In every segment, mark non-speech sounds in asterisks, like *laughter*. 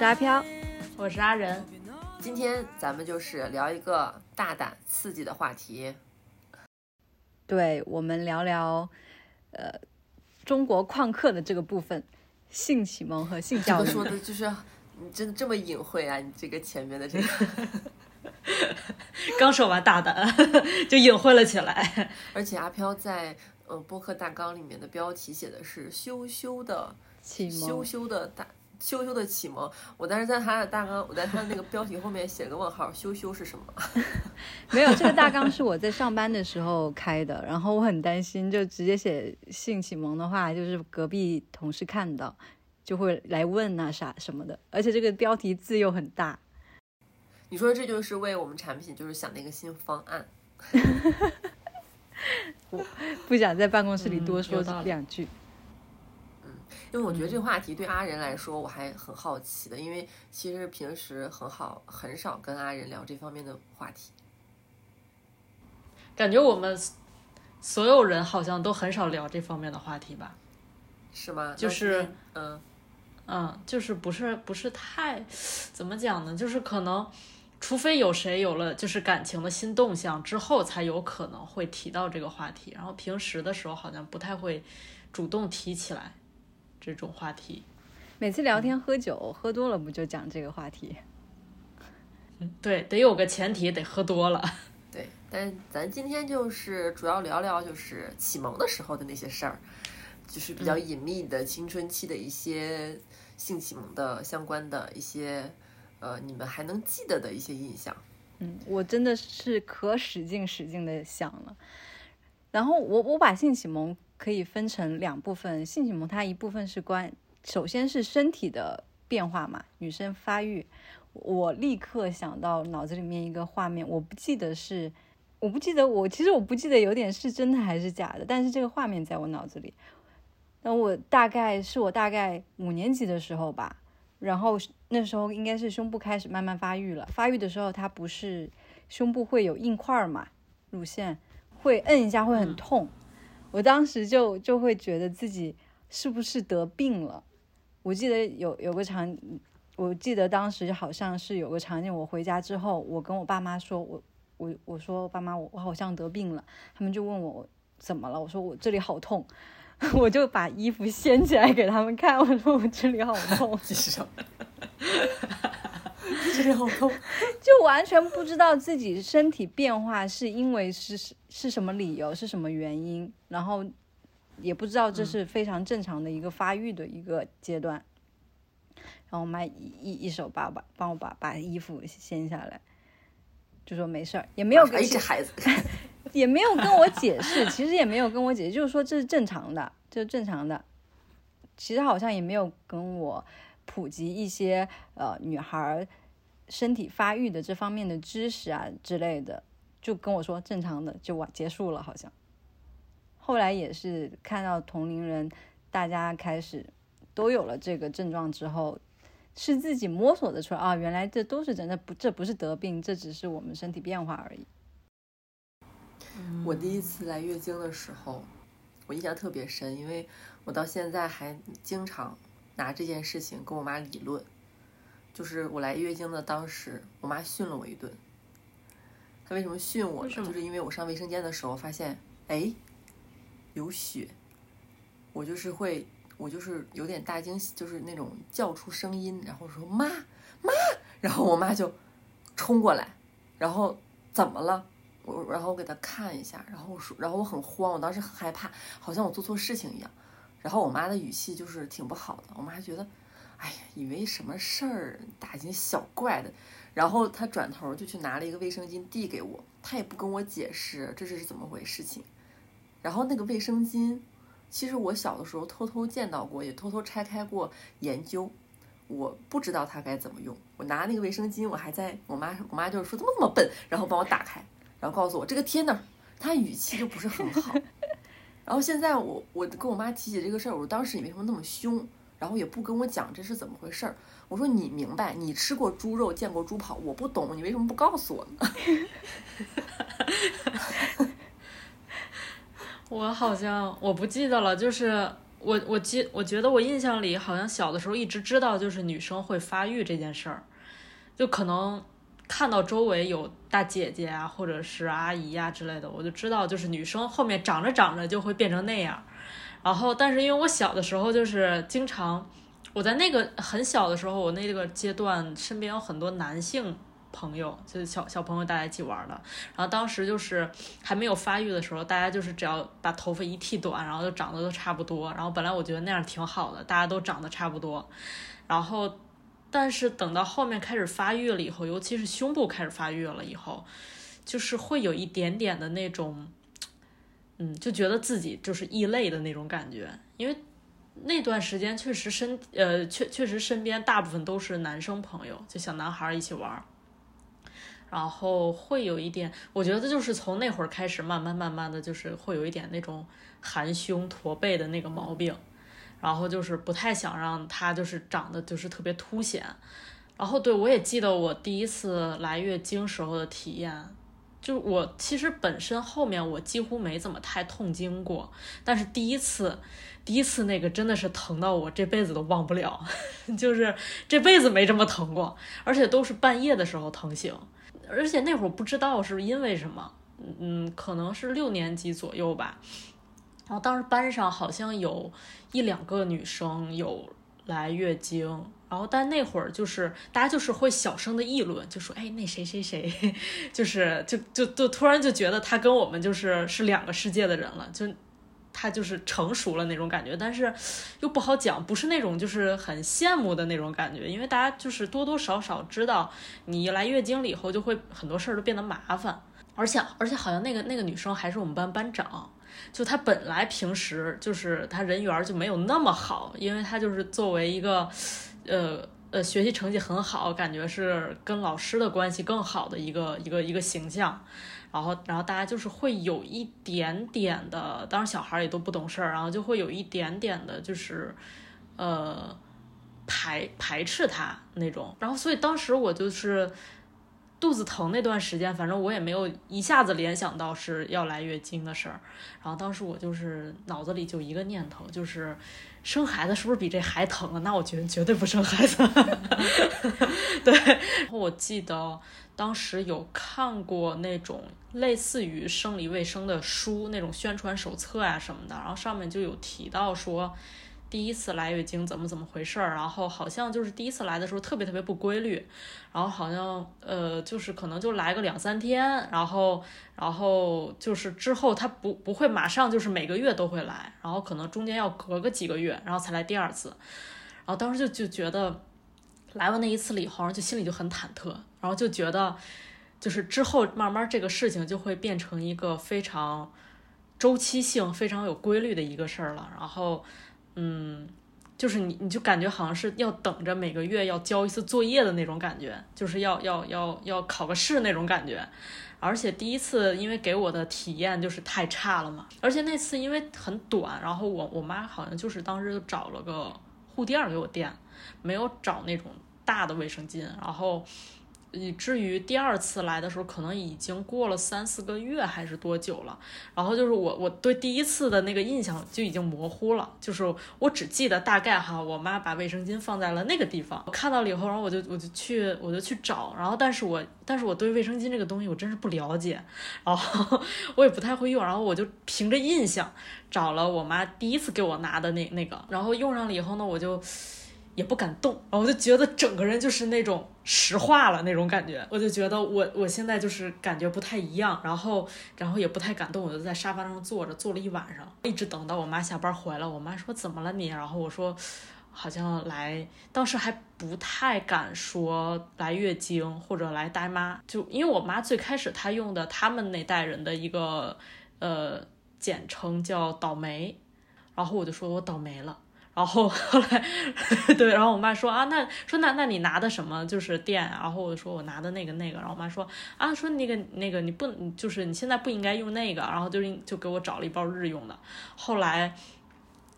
是阿飘，我是阿仁。今天咱们就是聊一个大胆刺激的话题，对我们聊聊呃中国旷课的这个部分，性启蒙和性教育。说的就是你真的这么隐晦啊？你这个前面的这个，*laughs* 刚说完大胆 *laughs* 就隐晦了起来。*laughs* 而且阿飘在呃播客大纲里面的标题写的是“羞羞的启蒙”，羞羞的大。羞羞的启蒙，我当时在他的大纲，我在他的那个标题后面写了个问号，羞羞是什么？*laughs* 没有，这个大纲是我在上班的时候开的，然后我很担心，就直接写性启蒙的话，就是隔壁同事看到就会来问啊啥什么的，而且这个标题字又很大。你说这就是为我们产品就是想了一个新方案。*laughs* 我不想在办公室里多说两句。因为我觉得这个话题对阿仁来说我还很好奇的，因为其实平时很好很少跟阿仁聊这方面的话题，感觉我们所有人好像都很少聊这方面的话题吧？是吗？就是嗯嗯，就是不是不是太怎么讲呢？就是可能除非有谁有了就是感情的新动向之后，才有可能会提到这个话题，然后平时的时候好像不太会主动提起来。这种话题，每次聊天喝酒喝多了不就讲这个话题？嗯，*laughs* 对，得有个前提，得喝多了。对，但咱今天就是主要聊聊就是启蒙的时候的那些事儿，就是比较隐秘的青春期的一些性启蒙的相关的一些呃，你们还能记得的一些印象。嗯，我真的是可使劲使劲的想了，然后我我把性启蒙。可以分成两部分，性启蒙它一部分是关，首先是身体的变化嘛，女生发育，我立刻想到脑子里面一个画面，我不记得是，我不记得我其实我不记得有点是真的还是假的，但是这个画面在我脑子里，那我大概是我大概五年级的时候吧，然后那时候应该是胸部开始慢慢发育了，发育的时候它不是胸部会有硬块嘛，乳腺会摁一下会很痛。我当时就就会觉得自己是不是得病了？我记得有有个场，我记得当时好像是有个场景，我回家之后，我跟我爸妈说，我我我说爸妈，我我好像得病了。他们就问我怎么了，我说我这里好痛，*laughs* 我就把衣服掀起来给他们看，我说我这里好痛。*laughs* 这里好痛，*laughs* 就完全不知道自己身体变化是因为是是是什么理由，是什么原因，然后也不知道这是非常正常的一个发育的一个阶段。然后我妈一一手把把帮我把把衣服掀下来，就说没事儿，也没有跟这孩子 *laughs* 也没有跟我解释，其实也没有跟我解释，就是说这是正常的，这是正常的。其实好像也没有跟我普及一些呃女孩。身体发育的这方面的知识啊之类的，就跟我说正常的就完结束了，好像。后来也是看到同龄人大家开始都有了这个症状之后，是自己摸索的出来啊，原来这都是真的，不这不是得病，这只是我们身体变化而已。我第一次来月经的时候，我印象特别深，因为我到现在还经常拿这件事情跟我妈理论。就是我来月经的当时，我妈训了我一顿。她为什么训我？呢？就是因为我上卫生间的时候发现，哎，有血。我就是会，我就是有点大惊喜，就是那种叫出声音，然后说妈妈，然后我妈就冲过来，然后怎么了？我然后我给她看一下，然后我说，然后我很慌，我当时很害怕，好像我做错事情一样。然后我妈的语气就是挺不好的，我妈觉得。哎呀，以为什么事儿，大惊小怪的。然后他转头就去拿了一个卫生巾递给我，他也不跟我解释这是怎么回事情。然后那个卫生巾，其实我小的时候偷偷见到过，也偷偷拆开过研究。我不知道它该怎么用。我拿那个卫生巾，我还在我妈，我妈就是说怎么那么笨，然后帮我打开，然后告诉我这个贴那儿。他语气就不是很好。*laughs* 然后现在我我跟我妈提起这个事儿，我说当时你为什么那么凶？然后也不跟我讲这是怎么回事儿。我说你明白，你吃过猪肉，见过猪跑，我不懂，你为什么不告诉我呢？*laughs* 我好像我不记得了，就是我我记我觉得我印象里好像小的时候一直知道就是女生会发育这件事儿，就可能看到周围有大姐姐啊或者是阿姨呀、之类的，我就知道就是女生后面长着长着就会变成那样。然后，但是因为我小的时候就是经常，我在那个很小的时候，我那个阶段身边有很多男性朋友，就是小小朋友大家一起玩的。然后当时就是还没有发育的时候，大家就是只要把头发一剃短，然后就长得都差不多。然后本来我觉得那样挺好的，大家都长得差不多。然后，但是等到后面开始发育了以后，尤其是胸部开始发育了以后，就是会有一点点的那种。嗯，就觉得自己就是异类的那种感觉，因为那段时间确实身呃确确实身边大部分都是男生朋友，就小男孩一起玩，然后会有一点，我觉得就是从那会儿开始，慢慢慢慢的就是会有一点那种含胸驼背的那个毛病，然后就是不太想让他就是长得就是特别凸显，然后对我也记得我第一次来月经时候的体验。就我其实本身后面我几乎没怎么太痛经过，但是第一次，第一次那个真的是疼到我这辈子都忘不了，*laughs* 就是这辈子没这么疼过，而且都是半夜的时候疼醒，而且那会儿不知道是因为什么，嗯，可能是六年级左右吧，然后当时班上好像有一两个女生有来月经。然后，但那会儿就是大家就是会小声的议论，就说：“哎，那谁谁谁，*laughs* 就是就就就突然就觉得他跟我们就是是两个世界的人了，就他就是成熟了那种感觉，但是又不好讲，不是那种就是很羡慕的那种感觉，因为大家就是多多少少知道，你一来月经了以后，就会很多事儿都变得麻烦，而且而且好像那个那个女生还是我们班班长，就她本来平时就是她人缘就没有那么好，因为她就是作为一个。呃呃，学习成绩很好，感觉是跟老师的关系更好的一个一个一个形象，然后然后大家就是会有一点点的，当然小孩也都不懂事儿，然后就会有一点点的，就是呃排排斥他那种，然后所以当时我就是肚子疼那段时间，反正我也没有一下子联想到是要来月经的事儿，然后当时我就是脑子里就一个念头，就是。生孩子是不是比这还疼啊？那我觉绝对不生孩子。*laughs* 对，然后我记得当时有看过那种类似于生理卫生的书，那种宣传手册啊什么的，然后上面就有提到说。第一次来月经怎么怎么回事儿？然后好像就是第一次来的时候特别特别不规律，然后好像呃就是可能就来个两三天，然后然后就是之后他不不会马上就是每个月都会来，然后可能中间要隔个几个月，然后才来第二次。然后当时就就觉得来完那一次了以后，就心里就很忐忑，然后就觉得就是之后慢慢这个事情就会变成一个非常周期性、非常有规律的一个事儿了，然后。嗯，就是你，你就感觉好像是要等着每个月要交一次作业的那种感觉，就是要要要要考个试那种感觉。而且第一次因为给我的体验就是太差了嘛，而且那次因为很短，然后我我妈好像就是当时就找了个护垫给我垫，没有找那种大的卫生巾，然后。以至于第二次来的时候，可能已经过了三四个月还是多久了。然后就是我我对第一次的那个印象就已经模糊了，就是我只记得大概哈，我妈把卫生巾放在了那个地方，我看到了以后，然后我就我就去我就去找，然后但是我但是我对卫生巾这个东西我真是不了解，然后 *laughs* 我也不太会用，然后我就凭着印象找了我妈第一次给我拿的那那个，然后用上了以后呢，我就。也不敢动，然后我就觉得整个人就是那种石化了那种感觉，我就觉得我我现在就是感觉不太一样，然后然后也不太敢动，我就在沙发上坐着坐了一晚上，一直等到我妈下班回来，我妈说怎么了你？然后我说好像来，当时还不太敢说来月经或者来大妈，就因为我妈最开始她用的他们那代人的一个呃简称叫倒霉，然后我就说我倒霉了。然后后来，对，然后我妈说啊，那说那那你拿的什么就是垫？然后我说我拿的那个那个。然后我妈说啊，说那个那个你不就是你现在不应该用那个。然后就就给我找了一包日用的。后来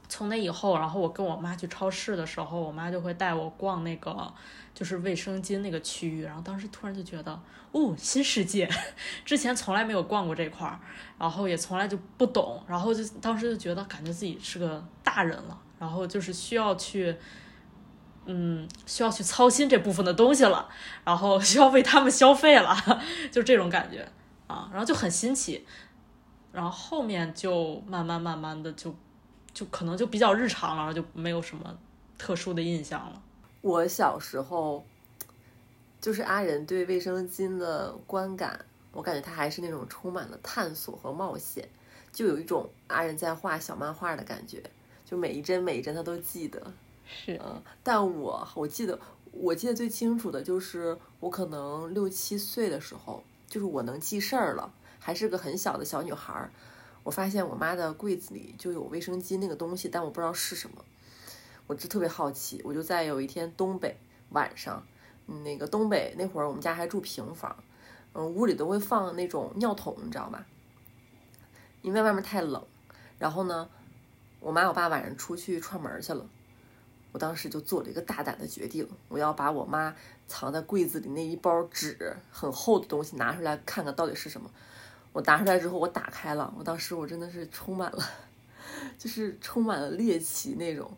从那以后，然后我跟我妈去超市的时候，我妈就会带我逛那个就是卫生巾那个区域，然后当时突然就觉得，哦，新世界，之前从来没有逛过这块儿，然后也从来就不懂，然后就当时就觉得感觉自己是个大人了，然后就是需要去。嗯，需要去操心这部分的东西了，然后 *laughs* 需要为他们消费了，*laughs* 就这种感觉啊，然后就很新奇，然后后面就慢慢慢慢的就就可能就比较日常了，就没有什么特殊的印象了。我小时候就是阿仁对卫生巾的观感，我感觉他还是那种充满了探索和冒险，就有一种阿仁在画小漫画的感觉，就每一帧每一帧他都记得。是，嗯，但我我记得，我记得最清楚的就是我可能六七岁的时候，就是我能记事儿了，还是个很小的小女孩儿。我发现我妈的柜子里就有卫生巾那个东西，但我不知道是什么，我就特别好奇。我就在有一天东北晚上，那个东北那会儿我们家还住平房，嗯，屋里都会放那种尿桶，你知道吧？因为外面太冷。然后呢，我妈我爸晚上出去串门去了。我当时就做了一个大胆的决定，我要把我妈藏在柜子里那一包纸很厚的东西拿出来看看到底是什么。我拿出来之后，我打开了，我当时我真的是充满了，*laughs* 就是充满了猎奇那种。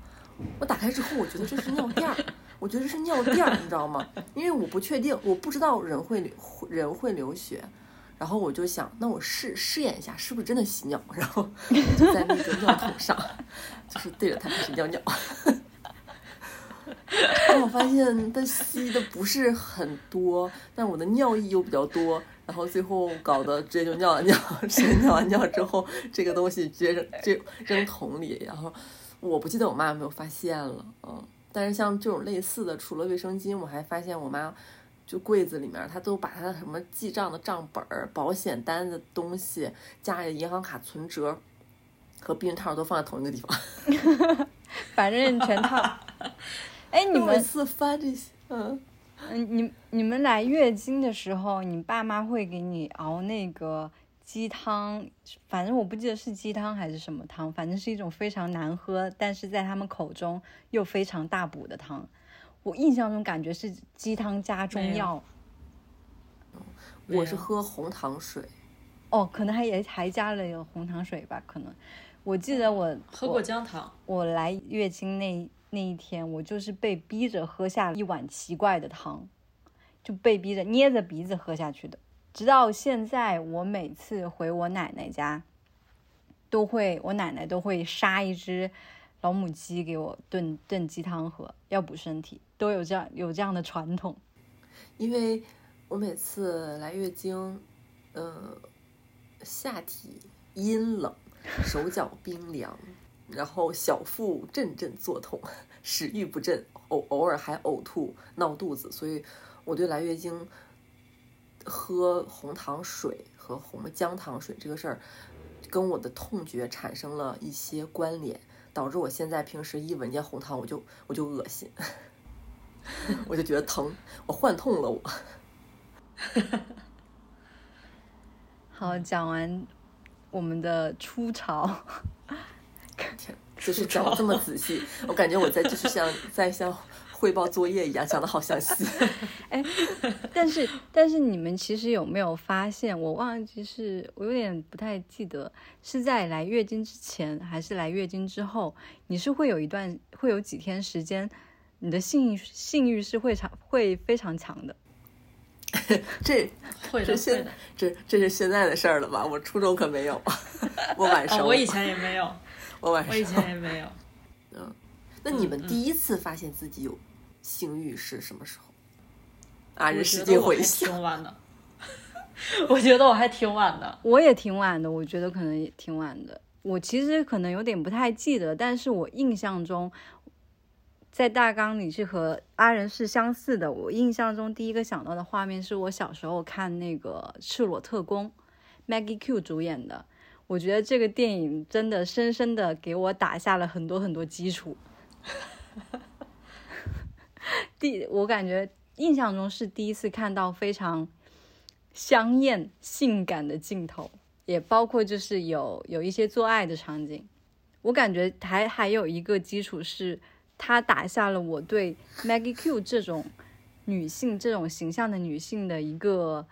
我打开之后，我觉得这是尿垫儿，我觉得是尿垫儿，你知道吗？因为我不确定，我不知道人会流人会流血，然后我就想，那我试试验一下，是不是真的洗尿？然后就在那个尿桶上，*laughs* 就是对着它开始尿尿。但我发现它吸的不是很多，但我的尿液又比较多，然后最后搞得直接就尿了尿，直接尿完尿之后，这个东西直接扔就扔桶里，然后我不记得我妈有没有发现了，嗯，但是像这种类似的，除了卫生巾，我还发现我妈就柜子里面，他都把他的什么记账的账本儿、保险单的东西、家里银行卡存折和避孕套都放在同一个地方，*laughs* 反正全套。*laughs* 哎，你们次翻这些，嗯嗯，你你们来月经的时候，你爸妈会给你熬那个鸡汤，反正我不记得是鸡汤还是什么汤，反正是一种非常难喝，但是在他们口中又非常大补的汤。我印象中感觉是鸡汤加中药。我是喝红糖水。哦，可能还也还加了有红糖水吧？可能。我记得我喝过姜汤。我来月经那。那一天，我就是被逼着喝下一碗奇怪的汤，就被逼着捏着鼻子喝下去的。直到现在，我每次回我奶奶家，都会我奶奶都会杀一只老母鸡给我炖炖鸡汤喝，要补身体，都有这样有这样的传统。因为我每次来月经，呃，下体阴冷，手脚冰凉。然后小腹阵阵作痛，食欲不振，偶偶尔还呕吐、闹肚子，所以我对来月经喝红糖水和红姜糖水这个事儿，跟我的痛觉产生了一些关联，导致我现在平时一闻见红糖我就我就恶心，*laughs* 我就觉得疼，我幻痛了我。*laughs* 好，讲完我们的初潮。天，就是讲的这么仔细，我感觉我在就是像在像汇报作业一样，讲的好详细。*laughs* 哎，但是但是你们其实有没有发现，我忘记是我有点不太记得，是在来月经之前还是来月经之后，你是会有一段会有几天时间，你的性性欲是会强会非常强的。*laughs* 这会这现这这是现在的事儿了吧？我初中可没有，*laughs* 我晚上我以前也没有。我晚我以前也没有，嗯，那你们第一次发现自己有性欲是什么时候？啊，人使劲回想，挺晚的。*laughs* 我觉得我还挺晚的，我也挺晚的，我觉得可能也挺晚的。我其实可能有点不太记得，但是我印象中，在大纲里是和阿仁是相似的。我印象中第一个想到的画面是我小时候看那个《赤裸特工》，Maggie Q 主演的。我觉得这个电影真的深深的给我打下了很多很多基础。*laughs* 第，我感觉印象中是第一次看到非常香艳、性感的镜头，也包括就是有有一些做爱的场景。我感觉还还有一个基础是，他打下了我对 Maggie Q 这种女性这种形象的女性的一个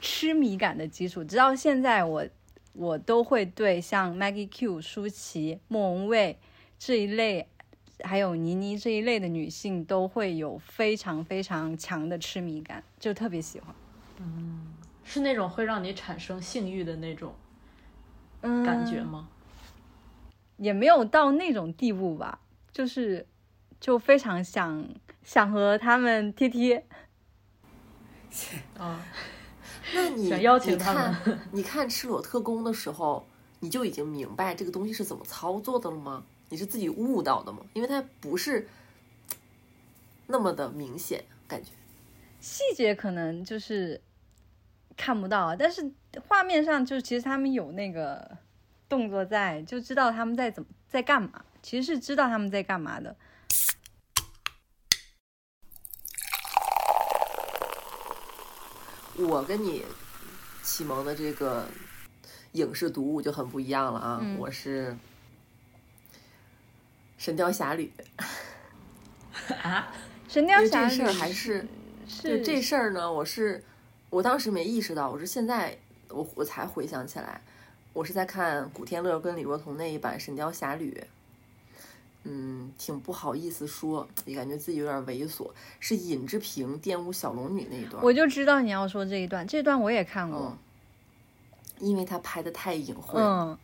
痴迷感的基础。直到现在我，我都会对像 Maggie Q、舒淇、莫文蔚这一类，还有倪妮这一类的女性，都会有非常非常强的痴迷感，就特别喜欢。嗯是那种会让你产生性欲的那种嗯，感觉吗？也没有到那种地步吧，就是就非常想想和他们贴贴。*laughs* 啊，那你想邀请你他们看 *laughs* 你看《赤裸特工》的时候，你就已经明白这个东西是怎么操作的了吗？你是自己悟到的吗？因为它不是那么的明显，感觉。细节可能就是看不到啊，但是画面上就其实他们有那个动作在，就知道他们在怎么在干嘛，其实是知道他们在干嘛的。我跟你启蒙的这个影视读物就很不一样了啊！嗯我是《神雕侠侣》，*laughs* 啊，神雕侠侣这事儿还是对是这事儿呢，我是我当时没意识到，我是现在我我才回想起来，我是在看古天乐跟李若彤那一版《神雕侠侣》。嗯，挺不好意思说，也感觉自己有点猥琐。是尹志平玷污小龙女那一段，我就知道你要说这一段，这段我也看过嗯。，因为他拍的太隐晦了，嗯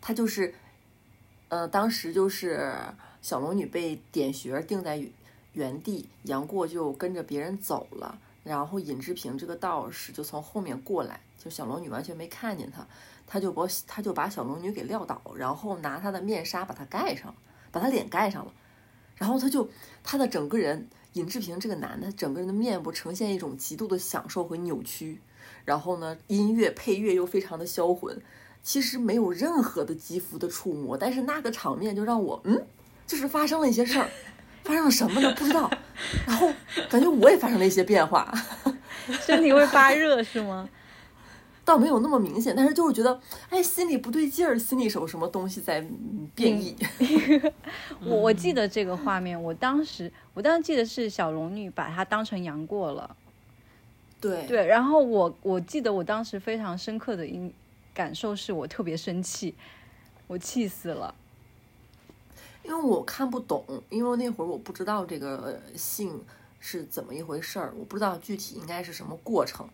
他就是，呃，当时就是小龙女被点穴定在原地，杨过就跟着别人走了，然后尹志平这个道士就从后面过来，就小龙女完全没看见他，他就把他就把小龙女给撂倒，然后拿他的面纱把她盖上，把她脸盖上了，然后他就他的整个人尹志平这个男的整个人的面部呈现一种极度的享受和扭曲，然后呢，音乐配乐又非常的销魂，其实没有任何的肌肤的触摸，但是那个场面就让我嗯，就是发生了一些事儿，发生了什么呢？不知道，*laughs* 然后感觉我也发生了一些变化，*laughs* 身体会发热是吗？*laughs* 倒没有那么明显，但是就是觉得哎，心里不对劲儿，心里有什么东西在嗯变异。我我记得这个画面，我当时我当时记得是小龙女把它当成杨过了。对对，然后我我记得我当时非常深刻的一感受是我特别生气，我气死了。因为我看不懂，因为那会儿我不知道这个呃性是怎么一回事儿，我不知道具体应该是什么过程。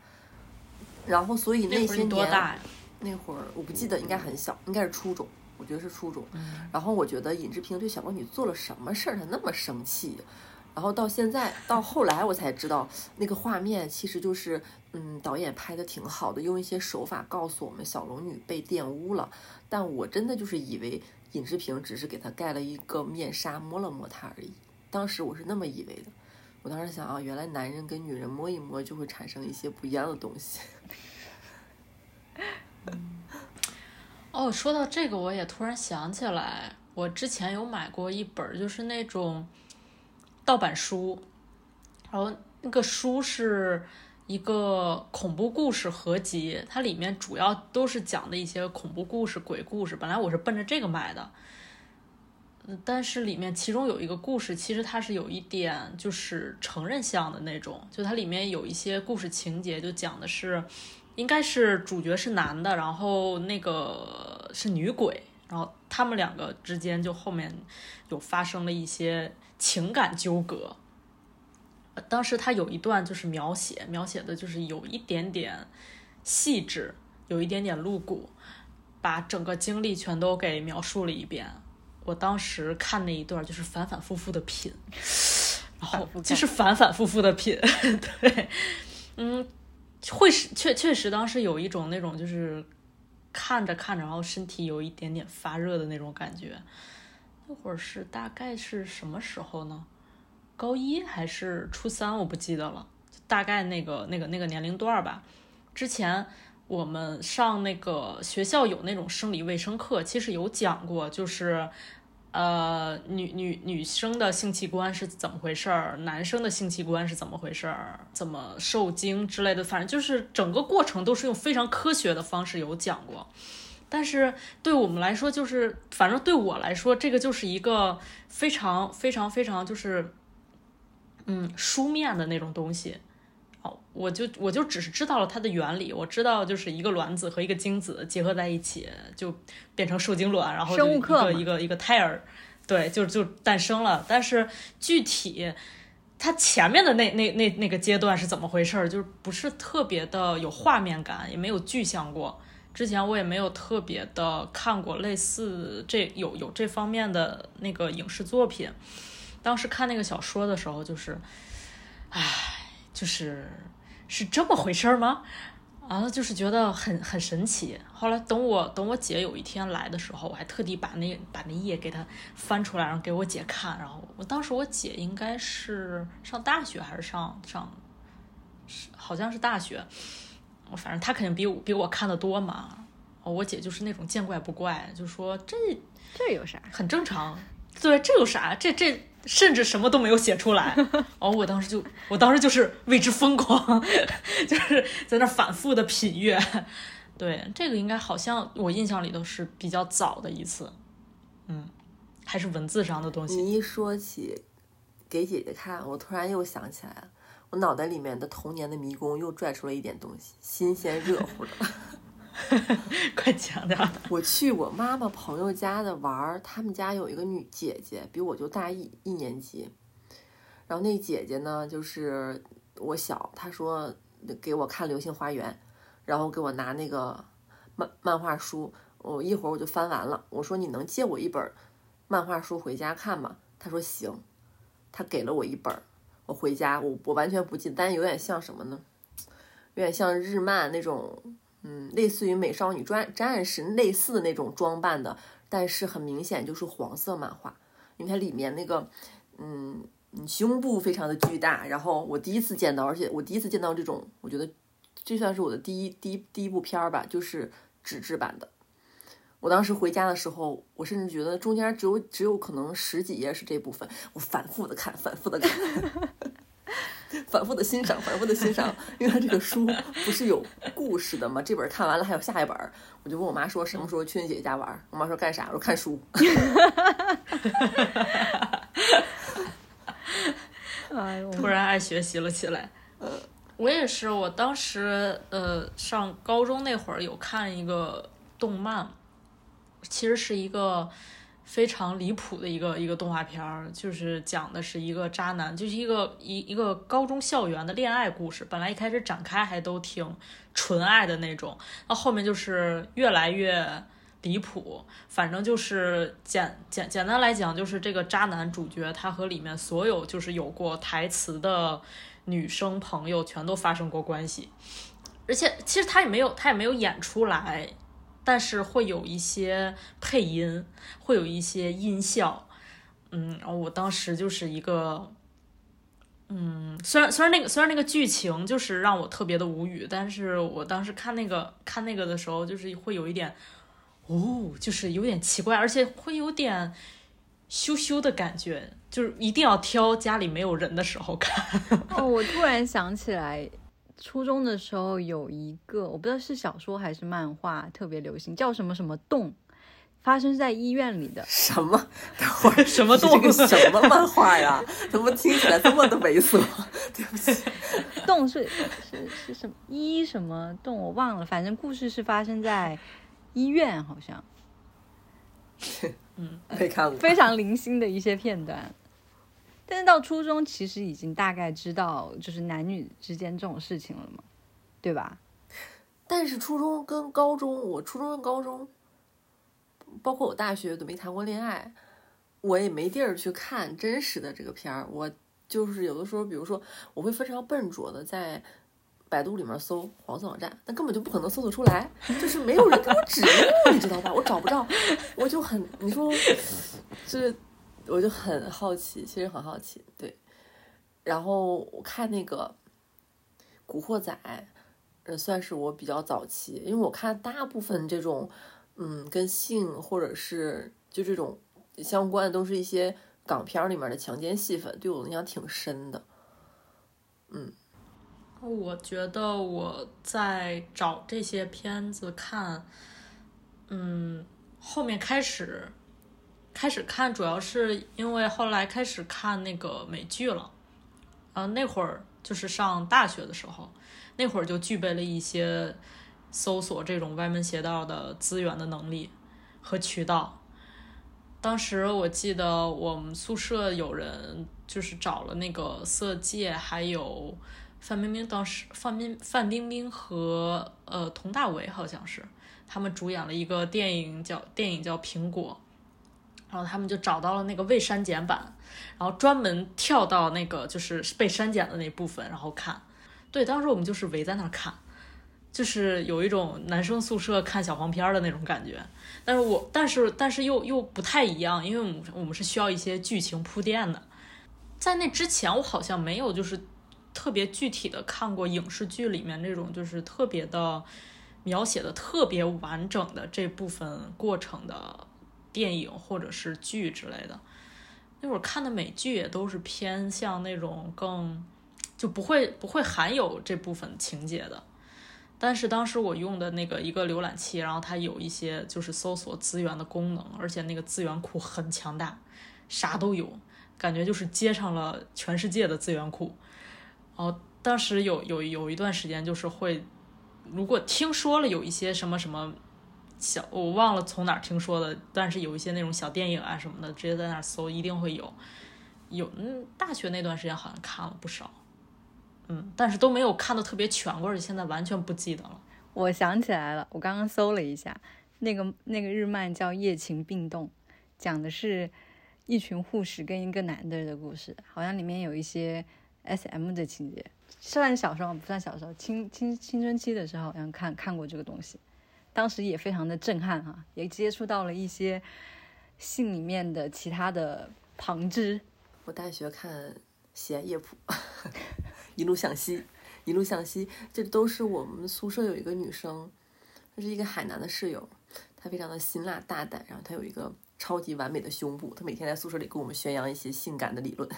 然后，所以那些年你多大呀？那会儿我不记得，应该很小，应该是初中，我觉得是初中。嗯然后我觉得尹志平对小龙女做了什么事儿，他那么生气。然后到现在，到后来我才知道，那个画面其实就是，嗯，导演拍的挺好的，用一些手法告诉我们小龙女被玷污了。但我真的就是以为尹志平只是给她盖了一个面纱，摸了摸她而已。当时我是那么以为的。我当时想啊，原来男人跟女人摸一摸就会产生一些不一样的东西。哦，说到这个，我也突然想起来，我之前有买过一本，就是那种盗版书，然后那个书是一个恐怖故事合集，它里面主要都是讲的一些恐怖故事、鬼故事。本来我是奔着这个买的，但是里面其中有一个故事，其实它是有一点就是成人向的那种，就它里面有一些故事情节，就讲的是。应该是主角是男的，然后那个是女鬼，然后他们两个之间就后面有发生了一些情感纠葛。呃当时他有一段就是描写，描写的就是有一点点细致，有一点点露骨，把整个经历全都给描述了一遍。我当时看那一段就是反反复复的品，然后就是反反复复的品，*laughs* 对，嗯。会是确确实当时有一种那种就是看着看着，然后身体有一点点发热的那种感觉。那会儿是大概是什么时候呢？高一还是初三？我不记得了，大概那个那个那个年龄段吧。之前我们上那个学校有那种生理卫生课，其实有讲过，就是。呃，女女女生的性器官是怎么回事儿？男生的性器官是怎么回事儿？怎么受精之类的，反正就是整个过程都是用非常科学的方式有讲过。但是对我们来说，就是反正对我来说，这个就是一个非常非常非常就是，嗯，书面的那种东西。哦，我就我就只是知道了它的原理，我知道就是一个卵子和一个精子结合在一起，就变成受精卵，然后就一生物课嘛个一个一个胎儿，对，就就诞生了。但是具体它前面的那那那那个阶段是怎么回事儿，就是不是特别的有画面感，也没有具象过。之前我也没有特别的看过类似这有有这方面的那个影视作品。当时看那个小说的时候，就是，唉，就是是这么回事儿吗？啊，就是觉得很很神奇。后来等我等我姐有一天来的时候，我还特地把那把那页给她翻出来，然后给我姐看。然后我当时我姐应该是上大学还是上上，是好像是大学。我反正他肯定比我比我看的多嘛。哦，我姐就是那种见怪不怪，就说这这有啥？很正常。对，这有啥？这这甚至什么都没有写出来。哦，我当时就，我当时就是为之疯狂，*laughs* 就是在那反复的品阅。对，这个应该好像我印象里头是比较早的一次，嗯，还是文字上的东西。你一说起给姐姐看，我突然又想起来了，我脑袋里面的童年的迷宫又拽出了一点东西，新鲜热乎的。*laughs* 快讲点儿。我去我妈妈朋友家的玩儿，他们家有一个女姐姐，比我就大一一年级。然后那姐姐呢，就是我小，她说给我看《流星花园》，然后给我拿那个漫漫画书，我一会儿我就翻完了。我说你能借我一本漫画书回家看吗？她说行，她给了我一本儿，回家我我完全不记得，但有点像什么呢？有点像日漫那种。嗯，类似于美少女战战士类似的那种装扮的，但是很明显就是黄色漫画，因为它里面那个，嗯，胸部非常的巨大。然后我第一次见到，而且我第一次见到这种，我觉得这算是我的第一第一第一部片儿吧，就是纸质版的。我当时回家的时候，我甚至觉得中间只有只有可能十几页是这部分，我反复的看，反复的看。*laughs* 反复的欣赏，反复的欣赏，因为它这个书不是有故事的嘛？这本看完了还有下一本，我就问我妈说什么时候去你姐姐家玩？我妈说干啥？我说看书。*laughs* 哎呦，突然爱学习了起来。我也是，我当时呃上高中那会儿有看一个动漫，其实是一个非常离谱的一个一个动画片儿，就是讲的是一个渣男，就是一个一一个高中校园的恋爱故事。本来一开始展开还都挺纯爱的那种，到后面就是越来越。离谱，反正就是简简简单来讲，就是这个渣男主角他和里面所有就是有过台词的女生朋友全都发生过关系，而且其实他也没有他也没有演出来，但是会有一些配音，会有一些音效，嗯，然后我当时就是一个。嗯，虽然虽然那个虽然那个剧情就是让我特别的无语，但是我当时看那个看那个的时候，就是会有一点，哦，就是有点奇怪，而且会有点羞羞的感觉，就是一定要挑家里没有人的时候看。哦，我突然想起来，初中的时候有一个，我不知道是小说还是漫画，特别流行，叫什么什么洞，发生在医院里的。什么？*laughs* 等会儿 *laughs* 什么洞这动个什么漫画呀？怎么听起来这么的猥琐？*laughs* 对不起，洞是是是什么医什么洞我忘了，反正故事是发生在医院，好像嗯没看过。非常零星的一些片段。但是到初中，其实已经大概知道就是男女之间这种事情了嘛，对吧？但是初中跟高中，我初中跟高中，包括我大学都没谈过恋爱，我也没地儿去看真实的这个片儿。我就是有的时候，比如说，我会非常笨拙的在百度里面搜黄色网站，但根本就不可能搜得出来，就是没有人给我指路，你知道吧？我找不着，我就很，你说，这我就很好奇，其实很好奇，对。然后我看那个《古惑仔》，呃，算是我比较早期，因为我看大部分这种，嗯，跟性或者是就这种相关的，都是一些港片里面的强奸戏份，对我的影响挺深的。嗯我觉得我在找这些片子看，嗯，后面开始开始看，主要是因为后来开始看那个美剧了。呃，那会儿就是上大学的时候，那会儿就具备了一些搜索这种歪门邪道的资源的能力和渠道。当时我记得我们宿舍有人就是找了那个色戒，还有范冰冰，当时范冰范冰冰和呃佟大为好像是他们主演了一个电影叫电影叫《苹果》，然后他们就找到了那个未删减版，然后专门跳到那个就是被删减的那部分，然后看。对，当时我们就是围在那儿看，就是有一种男生宿舍看小黄片的那种感觉。但是我但是但是又又不太一样，因为我们我们是需要一些剧情铺垫的。在那之前，我好像没有就是特别具体的看过影视剧里面那种就是特别的描写的特别完整的这部分过程的电影或者是剧之类的。那会儿看的美剧也都是偏向那种更就不会不会含有这部分情节的。但是当时我用的那个一个浏览器，然后它有一些就是搜索资源的功能，而且那个资源库很强大，啥都有，感觉就是接上了全世界的资源库。然后当时有有有一段时间就是会，如果听说了有一些什么什么小，我忘了从哪儿听说的，但是有一些那种小电影啊什么的，直接在那儿搜一定会有。有嗯，大学那段时间好像看了不少。嗯，但是都没有看的特别全，而且现在完全不记得了。我想起来了，我刚刚搜了一下，那个那个日漫叫《夜情并动》，讲的是一群护士跟一个男的的故事，好像里面有一些 S M 的情节。算小时候不算小时候，青青青春期的时候好像看看过这个东西，当时也非常的震撼哈，也接触到了一些信里面的其他的旁支。我大学看《喜爱夜谱》。*laughs* 一路向西，一路向西，这都是我们宿舍有一个女生，她是一个海南的室友，她非常的辛辣大胆，然后她有一个超级完美的胸部，她每天在宿舍里跟我们宣扬一些性感的理论，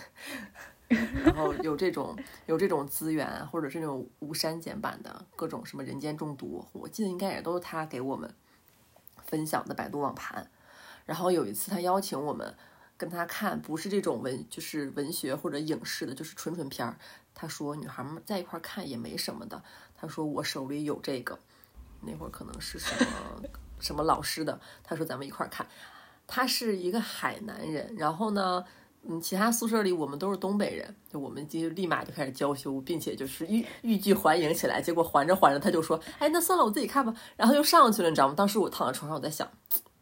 然后有这种有这种资源或者这种无删减版的各种什么人间中毒，我记得应该也都是她给我们分享的百度网盘，然后有一次她邀请我们跟她看，不是这种文就是文学或者影视的，就是纯纯片儿。他说：“女孩们在一块看也没什么的。”他说：“我手里有这个，那会儿可能是什么什么老师的。”他说：“咱们一块看。”他是一个海南人，然后呢，嗯，其他宿舍里我们都是东北人，就我们就立马就开始娇羞，并且就是欲欲拒还迎起来。结果还着还着，他就说：“哎，那算了，我自己看吧。”然后就上去了，你知道吗？当时我躺在床上，我在想。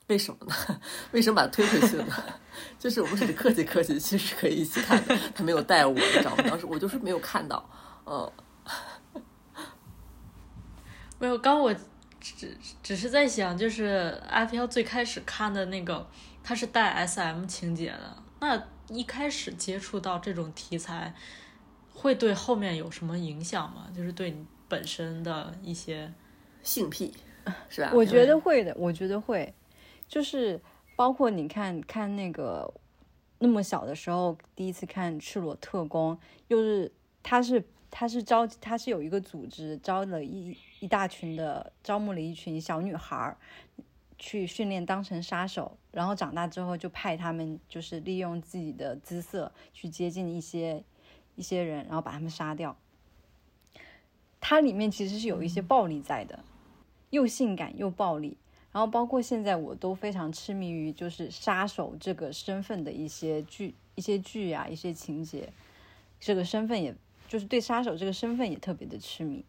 为什么呢？*laughs* 为什么把他推回去呢？*laughs* 就是我们只是客气客气，其实可以一起看的。他没有带我，你知道吗？当时我就是没有看到，嗯，*laughs* 没有。刚我只只是在想，就是阿飘最开始看的那个，他是带 S M 情节的。那一开始接触到这种题材，会对后面有什么影响吗？就是对你本身的一些性癖，是吧？我觉得会的，我觉得会。就是包括你看看那个那么小的时候第一次看《赤裸特工》，又是他是他是招他是有一个组织招了一一大群的招募了一群小女孩儿去训练当成杀手，然后长大之后就派他们就是利用自己的姿色去接近一些一些人，然后把他们杀掉。它里面其实是有一些暴力在的，又性感又暴力。然后包括现在，我都非常痴迷于就是杀手这个身份的一些剧、一些剧啊、一些情节，这个身份也就是对杀手这个身份也特别的痴迷。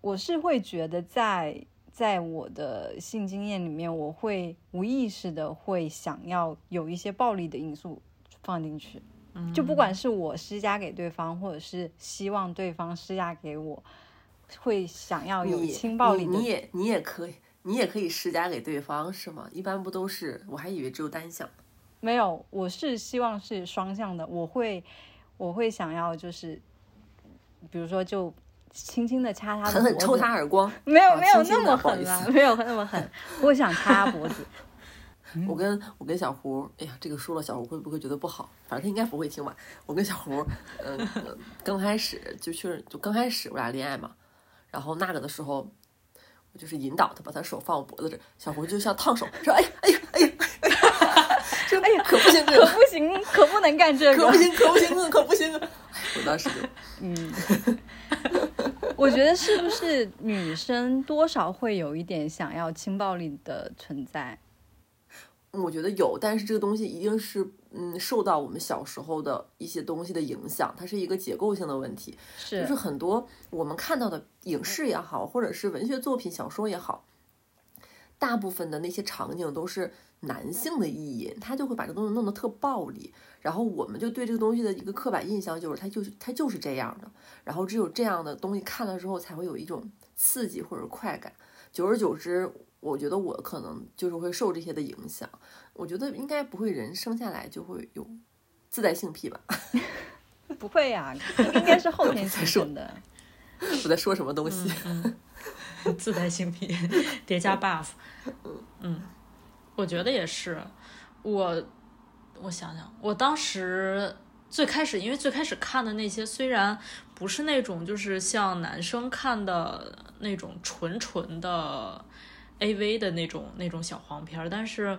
我是会觉得在在我的性经验里面，我会无意识的会想要有一些暴力的因素放进去，就不管是我施加给对方，或者是希望对方施加给我，会想要有轻暴力。你也你也可以。你也可以施加给对方是吗？一般不都是？我还以为只有单向。没有，我是希望是双向的。我会，我会想要就是，比如说就轻轻的掐他的狠狠抽他耳光。没有没有那么狠了，没有那么狠。我想掐脖子。*laughs* 我跟我跟小胡，哎呀，这个说了小胡会不会觉得不好？反正他应该不会听吧。我跟小胡，嗯，*laughs* 刚开始就确实就刚开始我俩恋爱嘛，然后那个的时候。我就是引导他，把他手放我脖子这，小胡就像烫手，说哎呀哎呀哎呀，哎呀说哎呀可不行这个，可不行，可不能干这个，可不行可不行可不行，哎，*laughs* 我当时就嗯，*laughs* 我觉得是不是女生多少会有一点想要轻暴力的存在？我觉得有，但是这个东西一定是嗯受到我们小时候的一些东西的影响，它是一个结构性的问题。是，就是很多我们看到的影视也好，或者是文学作品、小说也好，大部分的那些场景都是男性的意淫，他就会把这东西弄得特暴力，然后我们就对这个东西的一个刻板印象就是它就是它就是这样的，然后只有这样的东西看了之后才会有一种刺激或者快感，久而久之。我觉得我可能就是会受这些的影响。我觉得应该不会，人生下来就会有自带性癖吧？*laughs* 不会呀，应该是后天形成的。*laughs* 我在说什么东西？*laughs* 自带性癖，叠加 buff。嗯，我觉得也是。我我想想，我当时最开始，因为最开始看的那些，虽然不是那种就是像男生看的那种纯纯的。A V 的那种那种小黄片，但是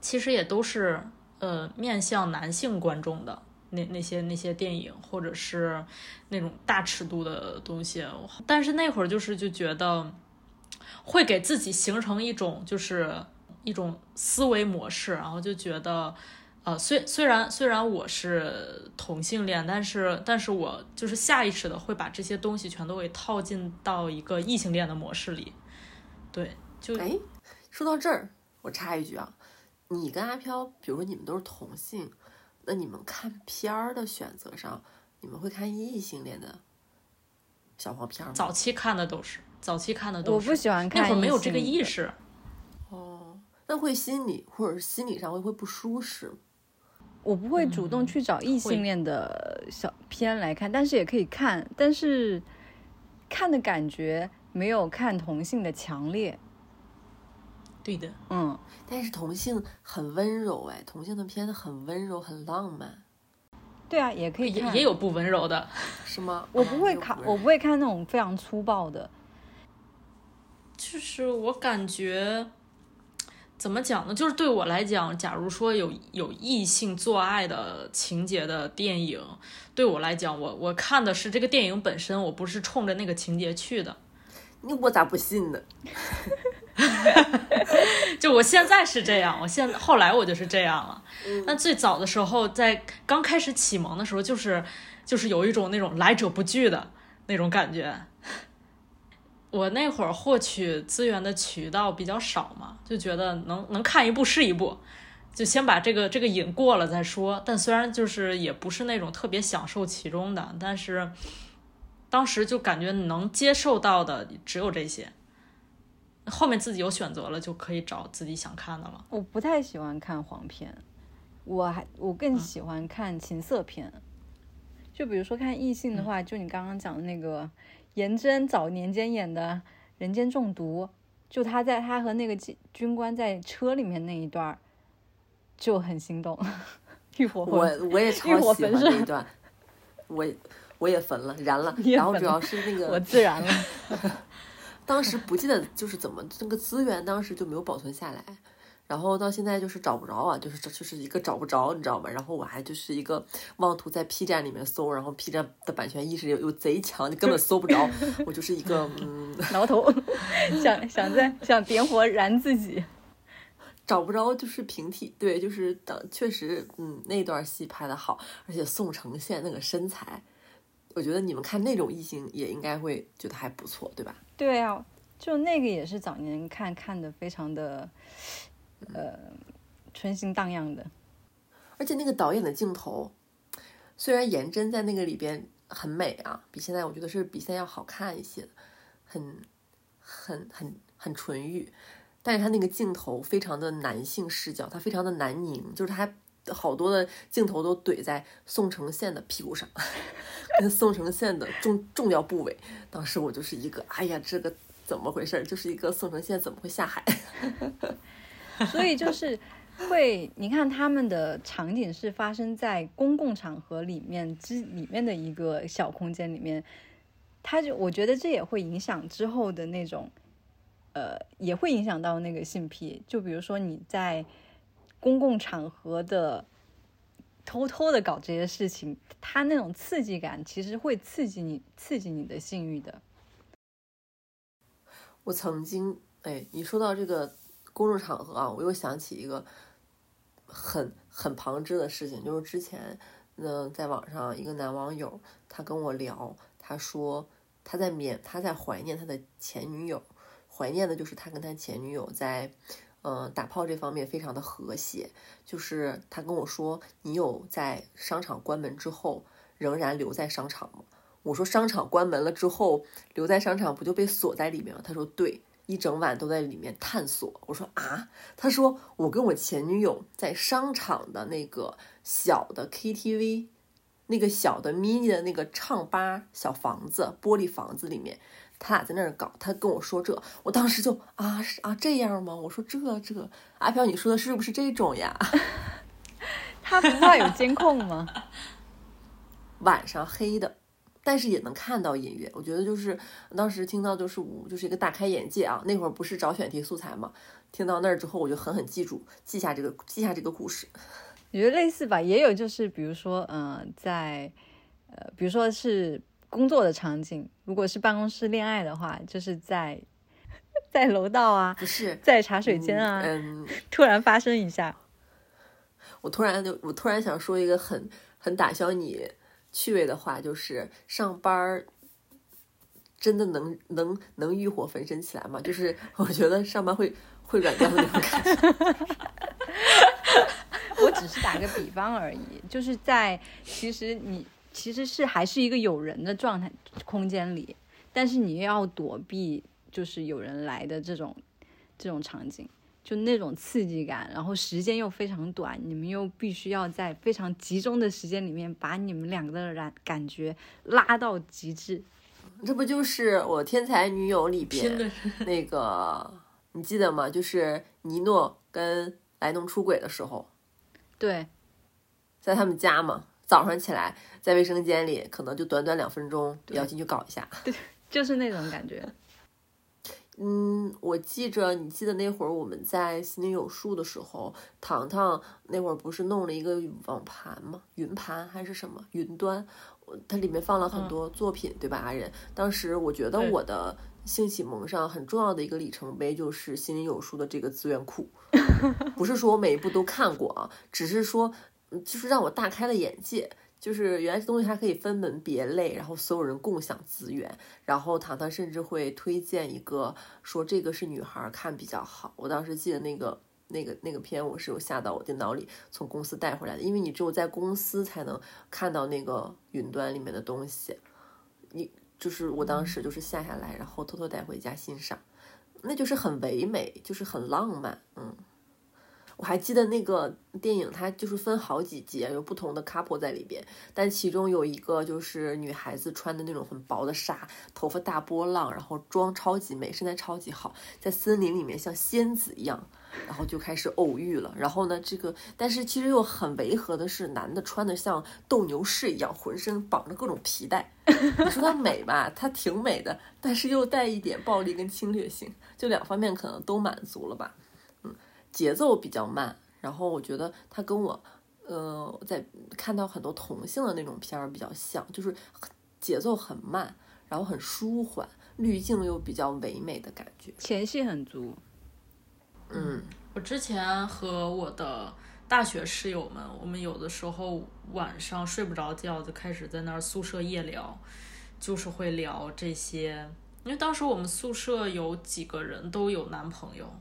其实也都是呃面向男性观众的那那些那些电影，或者是那种大尺度的东西。但是那会儿就是就觉得会给自己形成一种就是一种思维模式，然后就觉得呃虽虽然虽然我是同性恋，但是但是我就是下意识的会把这些东西全都给套进到一个异性恋的模式里。对，就哎，说到这儿，我插一句啊，你跟阿飘，比如说你们都是同性，那你们看片儿的选择上，你们会看异性恋的小黄片吗？早期看的都是，早期看的都是。我不喜欢看，那会儿没有这个意识。哦，那会心理或者是心理上会会不舒适。我不会主动去找异性恋的小片来看，但是也可以看，但是看的感觉。没有看同性的强烈，对的，嗯，但是同性很温柔哎，同性的片子很温柔，很浪漫。对啊，也可以看，也有不温柔的，*laughs* 是吗？我不会看，我不会看那种非常粗暴的。就是我感觉，怎么讲呢？就是对我来讲，假如说有有异性做爱的情节的电影，对我来讲，我我看的是这个电影本身，我不是冲着那个情节去的。你我咋不信呢？*laughs* 就我现在是这样，我现后来我就是这样了。那最早的时候，在刚开始启蒙的时候，就是就是有一种那种来者不拒的那种感觉。我那会儿获取资源的渠道比较少嘛，就觉得能能看一部是一部，就先把这个这个瘾过了再说。但虽然就是也不是那种特别享受其中的，但是。当时就感觉能接受到的只有这些，后面自己有选择了，就可以找自己想看的了。我不太喜欢看黄片，我还我更喜欢看情色片。就比如说看异性的话，就你刚刚讲的那个颜真早年间演的《人间中毒》，就他在他和那个军军官在车里面那一段就很心动，欲火我我也超喜欢那一段，我。我也焚了，燃了，然后主要是那个我自燃了。*laughs* 当时不记得就是怎么那个资源当时就没有保存下来，然后到现在就是找不着啊，就是这就是一个找不着，你知道吗？然后我还就是一个妄图在 P 站里面搜，然后 P 站的版权意识又又贼强，你根本搜不着。我就是一个嗯，*laughs* 挠头，想想在想点火燃自己，*laughs* 找不着就是平替，对，就是等确实嗯那段戏拍的好，而且宋承宪那个身材。我觉得你们看那种异性也应该会觉得还不错，对吧？对啊，就那个也是早年看看的，非常的呃春心荡漾的。而且那个导演的镜头，虽然颜真在那个里边很美啊，比现在我觉得是比现在要好看一些，很很很很纯欲，但是他那个镜头非常的男性视角，他非常的男凝，就是他好多的镜头都怼在宋承宪的屁股上。*laughs* 跟宋承宪的重重要部位，当时我就是一个，哎呀，这个怎么回事？就是一个宋承宪怎么会下海？*laughs* 所以就是会，你看他们的场景是发生在公共场合里面之里面的一个小空间里面，他就我觉得这也会影响之后的那种呃，也会影响到那个性癖。就比如说你在公共场合的偷偷的搞这些事情，他那种刺激感其实会刺激你，刺激你的性欲的。我曾经，哎，你说到这个公众场合啊，我又想起一个很很旁支的事情，就是之前，嗯，在网上一个男网友他跟我聊，他说他在缅他在怀念他的前女友，怀念的就是他跟他前女友在。嗯，打炮这方面非常的和谐，就是他跟我说，你有在商场关门之后仍然留在商场吗？我说商场关门了之后留在商场不就被锁在里面吗？他说对，一整晚都在里面探索。我说啊，他说我跟我前女友在商场的那个小的 KTV，那个小的 mini 的那个唱吧小房子，玻璃房子里面。他俩在那儿搞，他跟我说这，我当时就啊啊这样吗？我说这这阿飘，你说的是不是这种呀？*laughs* 他不怕有监控吗？晚上黑的，但是也能看到音乐。我觉得就是当时听到就是我就是一个大开眼界啊。那会儿不是找选题素材嘛，听到那儿之后我就狠狠记住，记下这个记下这个故事。*laughs* 我觉得类似吧，也有就是比如说嗯，在呃比如说是。工作的场景，如果是办公室恋爱的话，就是在 *laughs* 在楼道啊，不是在茶水间啊，嗯，*laughs* 突然发生一下。我突然就，我突然想说一个很很打消你趣味的话，就是上班真的能能能欲火焚身起来吗？就是 *laughs* 我觉得上班会会软掉的那种感觉。*laughs* 我只是打个比方而已，就是在其实你。其实是还是一个有人的状态空间里，但是你又要躲避，就是有人来的这种这种场景，就那种刺激感，然后时间又非常短，你们又必须要在非常集中的时间里面把你们两个的感感觉拉到极致。这不就是我天才女友里边那个你记得吗？就是尼诺跟莱农出轨的时候，对，在他们家嘛。早上起来在卫生间里，可能就短短两分钟要进去搞一下，对，就是那种感觉。嗯，我记着，你记得那会儿我们在心里有数的时候，糖糖那会儿不是弄了一个网盘吗？云盘还是什么云端？它里面放了很多作品，对吧？阿仁，当时我觉得我的性启蒙上很重要的一个里程碑就是心里有数的这个资源库，*laughs* 不是说我每一部都看过啊，只是说。就是让我大开了眼界，就是原来这东西还可以分门别类，然后所有人共享资源，然后糖糖甚至会推荐一个，说这个是女孩看比较好。我当时记得那个那个那个片，我是有下到我电脑里，从公司带回来的，因为你只有在公司才能看到那个云端里面的东西。你就是我当时就是下下来，然后偷偷带回家欣赏，那就是很唯美，就是很浪漫，嗯。我还记得那个电影，它就是分好几节，有不同的 couple 在里边，但其中有一个就是女孩子穿的那种很薄的纱，头发大波浪，然后妆超级美，身材超级好，在森林里面像仙子一样，然后就开始偶遇了。然后呢，这个但是其实又很违和的是，男的穿的像斗牛士一样，浑身绑着各种皮带。你说他美吧，他挺美的，但是又带一点暴力跟侵略性，就两方面可能都满足了吧。节奏比较慢，然后我觉得他跟我，呃，在看到很多同性的那种片儿比较像，就是节奏很慢，然后很舒缓，滤镜又比较唯美的感觉，前戏很足。嗯，我之前和我的大学室友们，我们有的时候晚上睡不着觉，就开始在那儿宿舍夜聊，就是会聊这些，因为当时我们宿舍有几个人都有男朋友。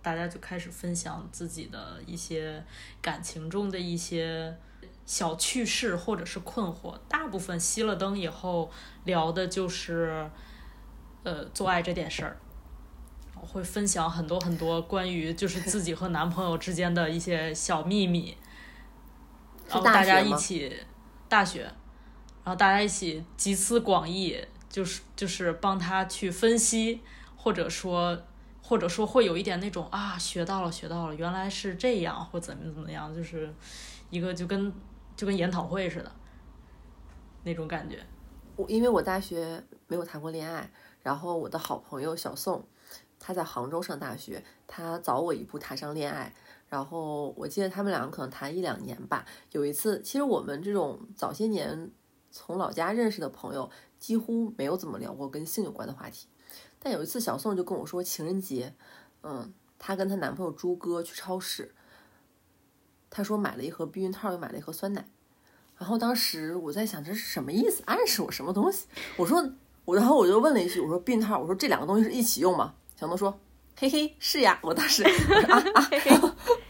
大家就开始分享自己的一些感情中的一些小趣事或者是困惑。大部分熄了灯以后聊的就是，呃，做爱这点事儿。会分享很多很多关于就是自己和男朋友之间的一些小秘密。然后大家一起大学，然后大家一起集思广益，就是就是帮他去分析，或者说。或者说会有一点那种啊，学到了，学到了，原来是这样，或怎么怎么样，就是一个就跟就跟研讨会似的那种感觉。我因为我大学没有谈过恋爱，然后我的好朋友小宋，他在杭州上大学，他早我一步谈上恋爱。然后我记得他们两个可能谈一两年吧。有一次，其实我们这种早些年从老家认识的朋友，几乎没有怎么聊过跟性有关的话题。但有一次，小宋就跟我说，情人节，嗯，她跟她男朋友朱哥去超市，她说买了一盒避孕套，又买了一盒酸奶。然后当时我在想，这是什么意思？暗示我什么东西？我说我，然后我就问了一句，我说避孕套，我说这两个东西是一起用吗？小宋说。嘿嘿，是呀，我当时 *laughs* 我啊啊啊，*laughs*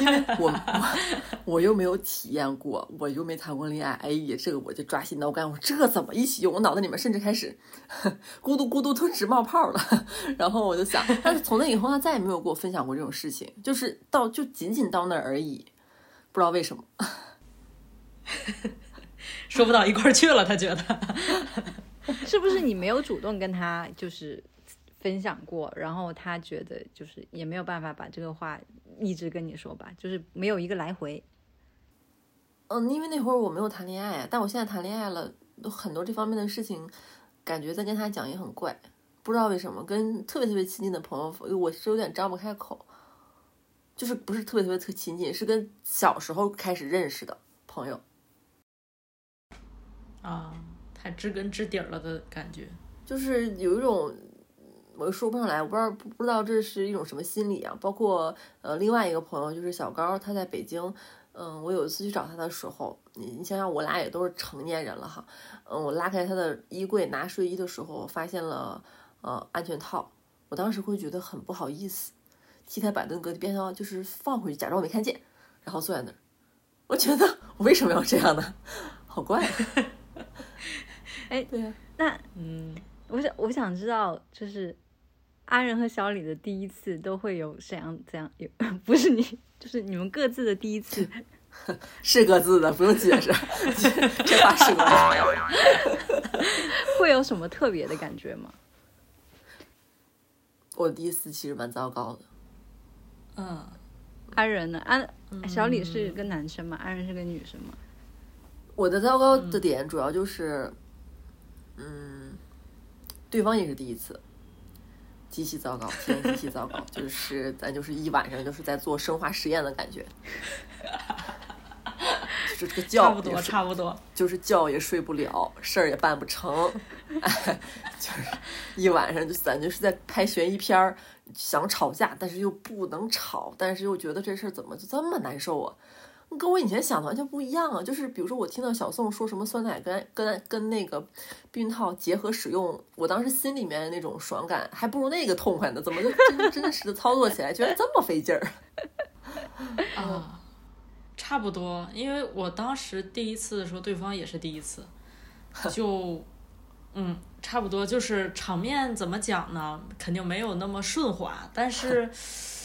因为我我我又没有体验过，我又没谈过恋爱，哎呀，这个我就抓心挠肝，我这怎么一起用？我脑子里面甚至开始咕嘟咕嘟都直冒泡了。*laughs* 然后我就想，但是从那以后，他再也没有跟我分享过这种事情，就是到就仅仅到那儿而已，不知道为什么，说不到一块儿去了，他觉得 *laughs* 是不是你没有主动跟他就是？分享过，然后他觉得就是也没有办法把这个话一直跟你说吧，就是没有一个来回。嗯，因为那会儿我没有谈恋爱，但我现在谈恋爱了，很多这方面的事情，感觉在跟他讲也很怪，不知道为什么，跟特别特别亲近的朋友，我是有点张不开口，就是不是特别特别特亲近，是跟小时候开始认识的朋友。啊，太知根知底了的感觉，就是有一种。我又说不上来，我不知道不不知道这是一种什么心理啊。包括呃另外一个朋友就是小高，他在北京，嗯，我有一次去找他的时候，你你想想我俩也都是成年人了哈，嗯，我拉开他的衣柜拿睡衣的时候，发现了呃安全套，我当时会觉得很不好意思，替他把那个边上就是放回去，假装我没看见，然后坐在那儿，我觉得我为什么要这样呢？好怪。*laughs* 哎，对，那嗯，我想我想知道就是。阿仁和小李的第一次都会有怎样怎样有，不是你，就是你们各自的第一次，*laughs* 是各自的，不用解释，*laughs* 这话是的 *laughs* 会有什么特别的感觉吗？我第一次其实蛮糟糕的。嗯，阿仁呢？安小李是个男生嘛？阿仁是个女生嘛？我的糟糕的点主要就是，嗯，对方也是第一次。极其糟糕，天极其糟糕，就是咱就是一晚上就是在做生化实验的感觉，就这个觉差不多差不多，就是觉也睡不了，事儿也办不成，哎，*laughs* 就是一晚上就咱就是在拍悬疑片儿，想吵架，但是又不能吵，但是又觉得这事儿怎么就这么难受啊？跟我以前想的完全不一样啊！就是比如说，我听到小宋说什么酸奶跟跟跟那个避孕套结合使用，我当时心里面那种爽感还不如那个痛快呢。怎么就真真实的操作起来居然这么费劲儿？*laughs* 啊，差不多，因为我当时第一次的时候，对方也是第一次，*laughs* 就嗯，差不多就是场面怎么讲呢？肯定没有那么顺滑，但是。*laughs*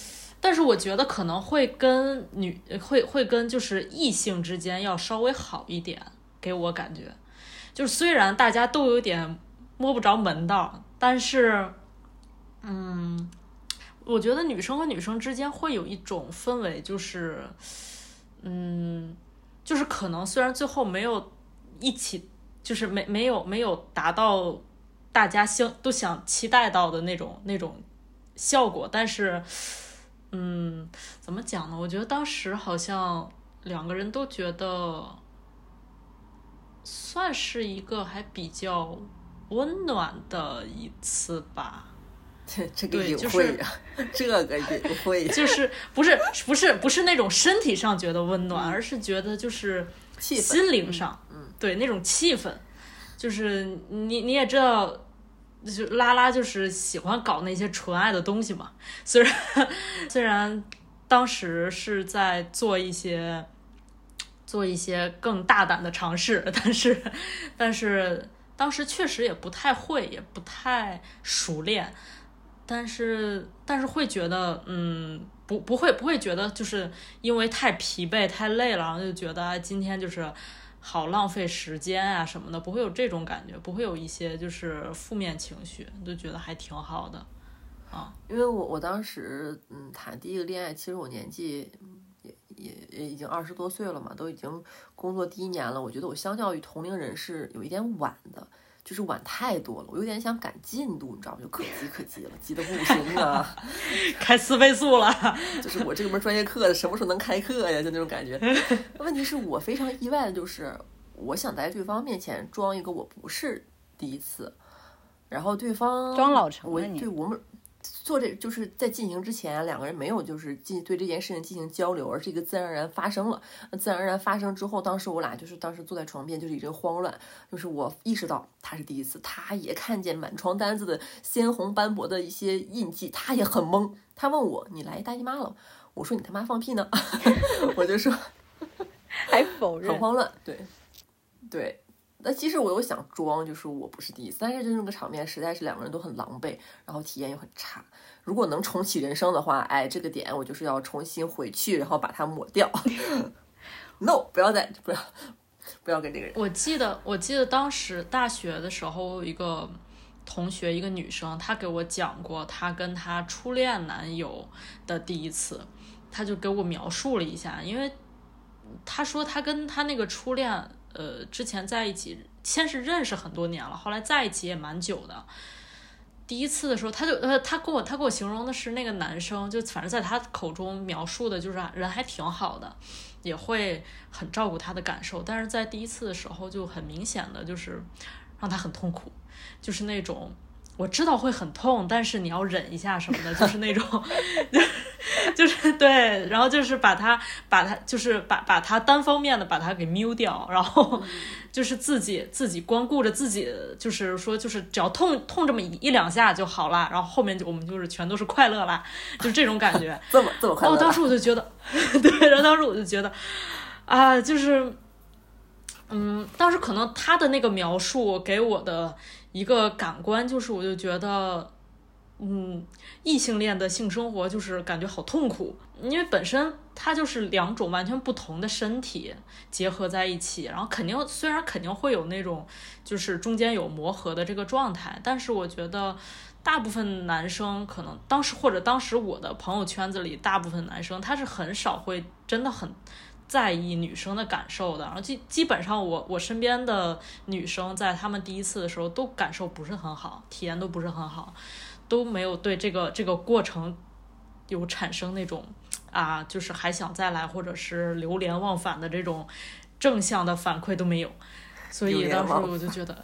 但是我觉得可能会跟女会会跟就是异性之间要稍微好一点，给我感觉，就是虽然大家都有点摸不着门道，但是，嗯，我觉得女生和女生之间会有一种氛围，就是，嗯，就是可能虽然最后没有一起，就是没没有没有达到大家相都想期待到的那种那种效果，但是。嗯，怎么讲呢？我觉得当时好像两个人都觉得算是一个还比较温暖的一次吧。*laughs* 这这个隐晦啊，*laughs* 这个隐晦，*laughs* 就是不是不是不是那种身体上觉得温暖，而是觉得就是心灵上，嗯，对那种气氛，就是你你也知道。就拉拉就是喜欢搞那些纯爱的东西嘛，虽然 *laughs* 虽然当时是在做一些做一些更大胆的尝试，但是 *laughs* 但是当时确实也不太会，也不太熟练，但是但是会觉得嗯不不会不会觉得就是因为太疲惫太累了，然后就觉得今天就是。好浪费时间啊什么的，不会有这种感觉，不会有一些就是负面情绪，就觉得还挺好的，啊，因为我我当时嗯谈第一个恋爱，其实我年纪也也也已经二十多岁了嘛，都已经工作第一年了，我觉得我相较于同龄人是有一点晚的，就是晚太多了，我有点想赶进度，你知道吗？就可急可急了，急得不行啊！*laughs* 开四倍速了，就是我这门专业课什么时候能开课呀？就那种感觉。问题是我非常意外的就是，我想在对方面前装一个我不是第一次，然后对方装老成我对我们。做这就是在进行之前，两个人没有就是进对这件事情进行交流，而是一个自然而然发生了。那自然而然发生之后，当时我俩就是当时坐在床边就是一阵慌乱，就是我意识到他是第一次，他也看见满床单子的鲜红斑驳的一些印记，他也很懵。他问我：“你来大姨妈了？”我说：“你他妈放屁呢！” *laughs* 我就说，还否认，很慌乱。对，对。那其实我又想装，就是我不是第一次，但是就那个场面实在是两个人都很狼狈，然后体验又很差。如果能重启人生的话，哎，这个点我就是要重新回去，然后把它抹掉。*laughs* No，不要再不要不要跟这个人。我记得我记得当时大学的时候，一个同学，一个女生，她给我讲过她跟她初恋男友的第一次，她就给我描述了一下，因为她说她跟她那个初恋。呃，之前在一起，先是认识很多年了，后来在一起也蛮久的。第一次的时候，他就呃，他跟我他给我形容的是那个男生，就反正在他口中描述的就是人还挺好的，也会很照顾他的感受。但是在第一次的时候，就很明显的就是让他很痛苦，就是那种。我知道会很痛，但是你要忍一下什么的，*laughs* 就是那种，*laughs* 就是对，然后就是把它把它就是把把它单方面的把它给瞄掉，然后就是自己自己光顾着自己，就是说就是只要痛痛这么一两下就好了，然后后面就我们就是全都是快乐啦，就是这种感觉，*laughs* 这么这么快乐。当时我就觉得，对，然后当时我就觉得，啊，就是，嗯，当时可能他的那个描述给我的。一个感官就是，我就觉得，嗯，异性恋的性生活就是感觉好痛苦，因为本身它就是两种完全不同的身体结合在一起，然后肯定虽然肯定会有那种就是中间有磨合的这个状态，但是我觉得大部分男生可能当时或者当时我的朋友圈子里大部分男生他是很少会真的很。在意女生的感受的，然后基基本上我我身边的女生在她们第一次的时候都感受不是很好，体验都不是很好，都没有对这个这个过程有产生那种啊，就是还想再来或者是流连忘返的这种正向的反馈都没有，所以当时我就觉得。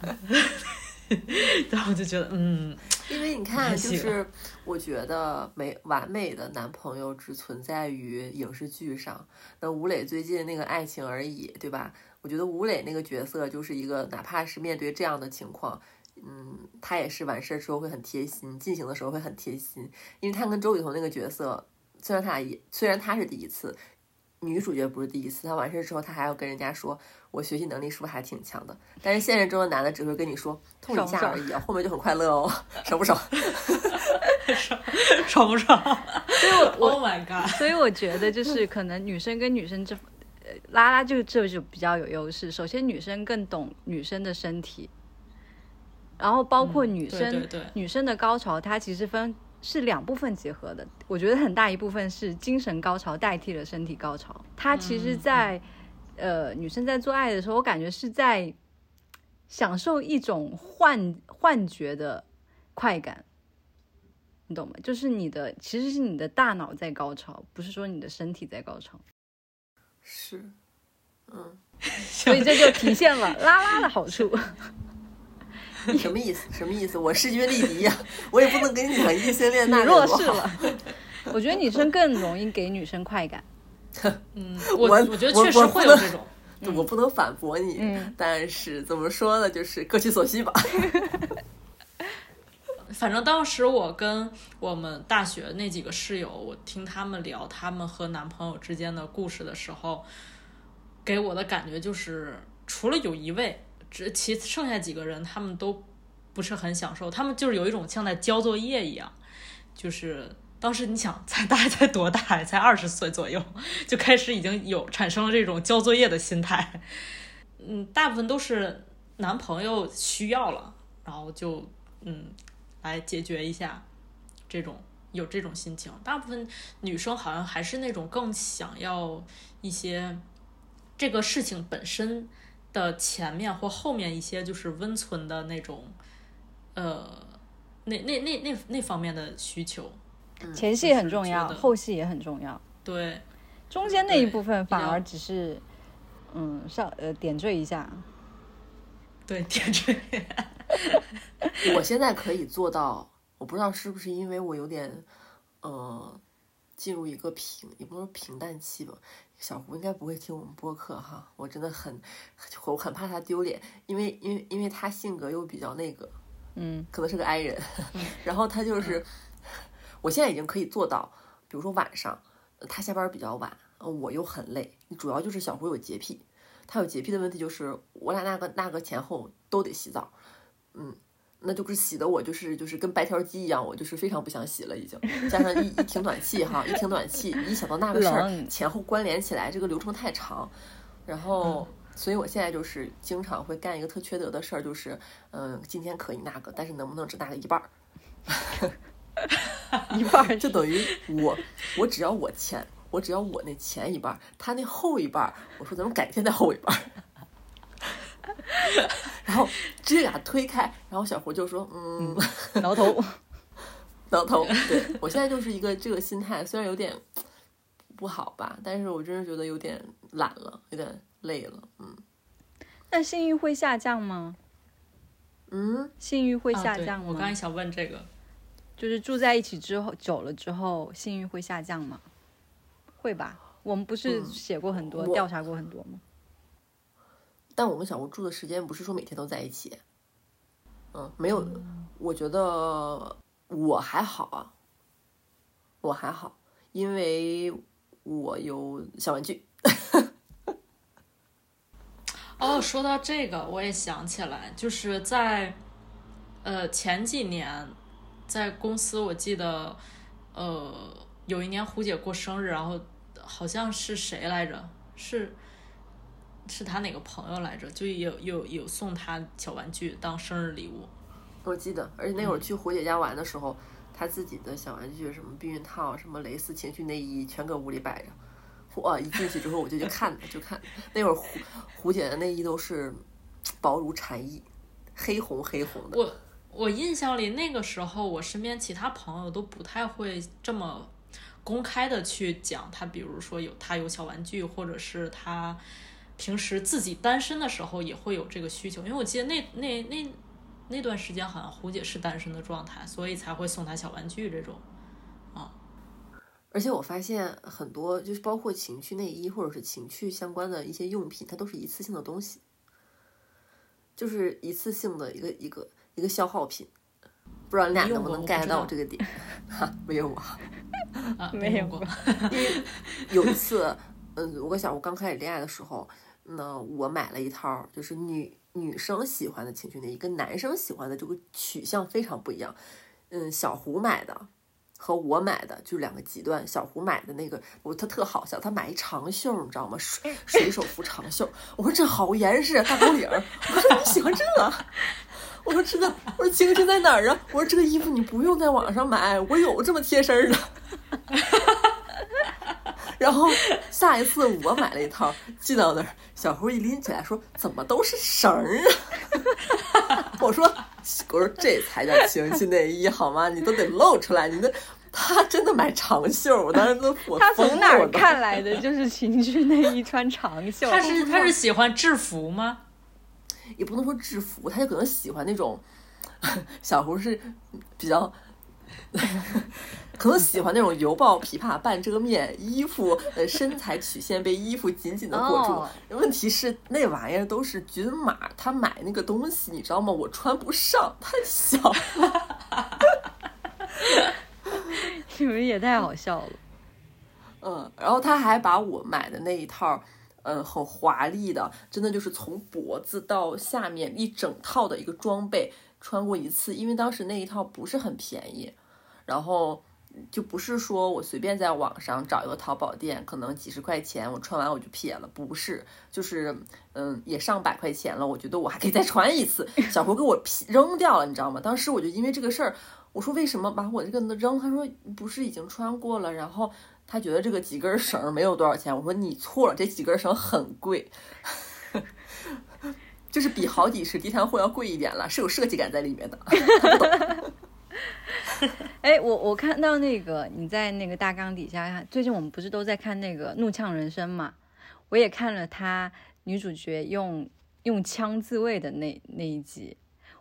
*laughs* 然后我就觉得，嗯，因为你看，就是我觉得没完美的男朋友只存在于影视剧上。那吴磊最近那个《爱情而已》，对吧？我觉得吴磊那个角色就是一个，哪怕是面对这样的情况，嗯，他也是完事儿之后会很贴心，进行的时候会很贴心。因为他跟周雨彤那个角色，虽然他俩也虽然他是第一次。女主角不是第一次，她完事之后，她还要跟人家说，我学习能力是不是还挺强的？但是现实中的男的只会跟你说痛一下而已啊，后面就很快乐哦，*laughs* 爽不爽？*laughs* 爽爽不爽？所以我，*laughs* Oh my god！所以我觉得就是可能女生跟女生这，呃，拉拉就这就比较有优势。首先，女生更懂女生的身体，然后包括女生女生的高潮，它其实分。是两部分结合的，我觉得很大一部分是精神高潮代替了身体高潮。它其实，在呃女生在做爱的时候，我感觉是在享受一种幻幻觉的快感，你懂吗？就是你的其实是你的大脑在高潮，不是说你的身体在高潮。是，嗯，*laughs* 所以这就体现了拉拉的好处。*laughs* 什么意思？什么意思？我势均力敌呀，*laughs* 我也不能跟你讲异性恋那 *laughs* 弱势了。我觉得女生更容易给女生快感。嗯，我我觉得确实会有这种，我不能反驳你，但是怎么说呢，就是各取所需吧。反正当时我跟我们大学那几个室友，我听他们聊他们和男朋友之间的故事的时候，给我的感觉就是，除了有一位。只其剩下几个人，他们都不是很享受，他们就是有一种像在交作业一样，就是当时你想，才大概才多大，才二十岁左右，就开始已经有产生了这种交作业的心态。嗯，大部分都是男朋友需要了，然后就嗯来解决一下这种有这种心情。大部分女生好像还是那种更想要一些这个事情本身。的前面或后面一些就是温存的那种，呃，那那那那那方面的需求。前戏很重要，后戏也很重要，对，中间那一部分反而只是，嗯，上呃点缀一下。对，点缀。*laughs* 我现在可以做到，我不知道是不是因为我有点，呃，进入一个平，也不能说平淡期吧。小胡应该不会听我们播客哈，我真的很，我很怕他丢脸，因为因为因为他性格又比较那个，嗯，可能是个 i 人，*laughs* 然后他就是，我现在已经可以做到，比如说晚上，呃他下班比较晚，呃我又很累，主要就是小胡有洁癖，他有洁癖的问题就是我俩那个那个前后都得洗澡，嗯，那就是洗的我就是就是跟白条鸡一样，我就是非常不想洗了已经，加上一一停暖气哈，一停暖气，一想到那个事儿前后关联起来，这个流程太长，然后。所以我现在就是经常会干一个特缺德的事儿，就是，嗯，今天可以那个，但是能不能只那个一半儿？*laughs* 一半儿就等于我，我只要我前，我只要我那前一半儿，他那后一半儿，我说咱们改天再后一半儿。*laughs* 然后这俩推开，然后小胡就说：“嗯，*laughs* 挠头。*laughs* 挠头。”对我现在就是一个这个心态，虽然有点不好吧，但是我真是觉得有点懒了，有点累了。嗯那性欲会下降吗？嗯，性欲会下降吗？我刚才想问这个，就是住在一起之后，久了之后，性欲会下降吗？会吧。我们不是嗯写过很多、我调查过很多吗？但我们小屋住的时间不是说每天都在一起，嗯，没有，我觉得我还好啊，我还好，因为我有小玩具，哦，说到这个，我也想起来，就是在呃前几年，在公司，我记得呃有一年胡姐过生日，然后好像是谁来着？是是他哪个朋友来着？就有有有送他小玩具当生日礼物。我记得，而且那会儿去胡姐家玩的时候，她自己的小玩具，什么避孕套、什么蕾丝情趣内衣，全搁屋里摆着。我！一进去之后，我就去看，就看那会儿胡胡姐的内衣都是薄如蝉翼，黑红黑红的。我我印象里那个时候，我身边其他朋友都不太会这么公开的去讲他，比如说有他有小玩具，或者是他平时自己单身的时候也会有这个需求。因为我记得那那那那段时间好像胡姐是单身的状态，所以才会送她小玩具这种。啊而且我发现很多，就是包括情趣内衣或者是情趣相关的一些用品，它都是一次性的东西，就是一次性的一个一个一个消耗品。不知道你俩能不能 get 到这个点？*laughs* 哈，没有啊。*laughs* 啊，没有用过。*laughs* 有一次，嗯，我跟小胡刚开始恋爱的时候，那我买了一套，就是女女生喜欢的情趣内衣，跟男生喜欢的这个取向非常不一样。嗯，小胡买的和我买的就是两个极端。小胡买的那个，我他特好笑，他买一长袖，你知道吗？水 *laughs* 水手服长袖。我说这好严实，大高领儿。我说你喜欢这？*laughs* 我说这个，我说精致在哪儿啊？我说这个衣服你不用在网上买，我有这么贴身儿的。*laughs* 然后下一次我买了一套，寄到那儿，小胡一拎起来说：“怎么都是绳儿啊？” *laughs* 我说：“我说这才叫情趣内衣好吗？你都得露出来，你那他真的买长袖，我当时都 *laughs* 我了从哪儿看来的？就是情趣内衣穿长袖。他是他是喜欢制服吗？*laughs* 也不能说制服，他就可能喜欢那种小胡是比较，可能喜欢那种犹抱琵琶半遮面，衣服呃身材曲线被衣服紧紧的裹住。哦问题是那玩意儿都是均码，他买那个东西你知道吗？我穿不上，太小了。你们也太好笑了。*laughs* 嗯，然后他还把我买的那一套，嗯，很华丽的，真的就是从脖子到下面一整套的一个装备穿过一次，因为当时那一套不是很便宜，然后就不是说我随便在网上找一个淘宝店，可能几十块钱我穿完我就撇了，不是，就是嗯也上百块钱了，我觉得我还可以再穿一次，*laughs* 小胡给我劈扔掉了，你知道吗？当时我就因为这个事儿。我说为什么把我这个扔？他说不是已经穿过了，然后他觉得这个几根绳儿没有多少钱。我说你错了，这几根绳很贵。*laughs* 就是比好几十地摊货要贵一点了，是有设计感在里面的。*laughs* 他不懂。哎，我我看到那个你在那个大纲底下，最近我们不是都在看那个《怒呛人生》嘛？我也看了他女主角用用枪自卫的那那一集，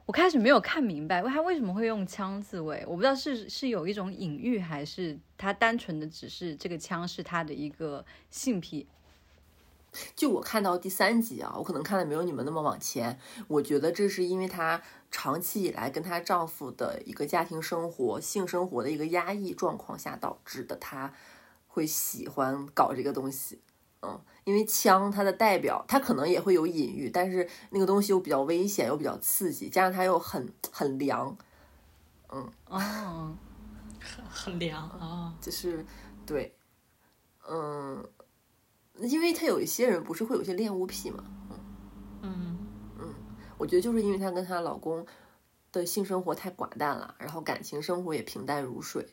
我开始没有看明白，他为什么会用枪自卫？我不知道是是有一种隐喻，还是他单纯的只是这个枪是他的一个性癖。就我看到第三集啊，我可能看的没有你们那么往前。我觉得这是因为她长期以来跟她丈夫的一个家庭生活、性生活的一个压抑状况下导致的，她会喜欢搞这个东西。嗯，因为枪它的代表，它可能也会有隐喻，但是那个东西又比较危险，又比较刺激，加上它又很很凉。嗯，哦，很很凉啊，就是对，嗯。因为她有一些人不是会有些恋物癖嘛，嗯嗯，我觉得就是因为她跟她老公的性生活太寡淡了，然后感情生活也平淡如水，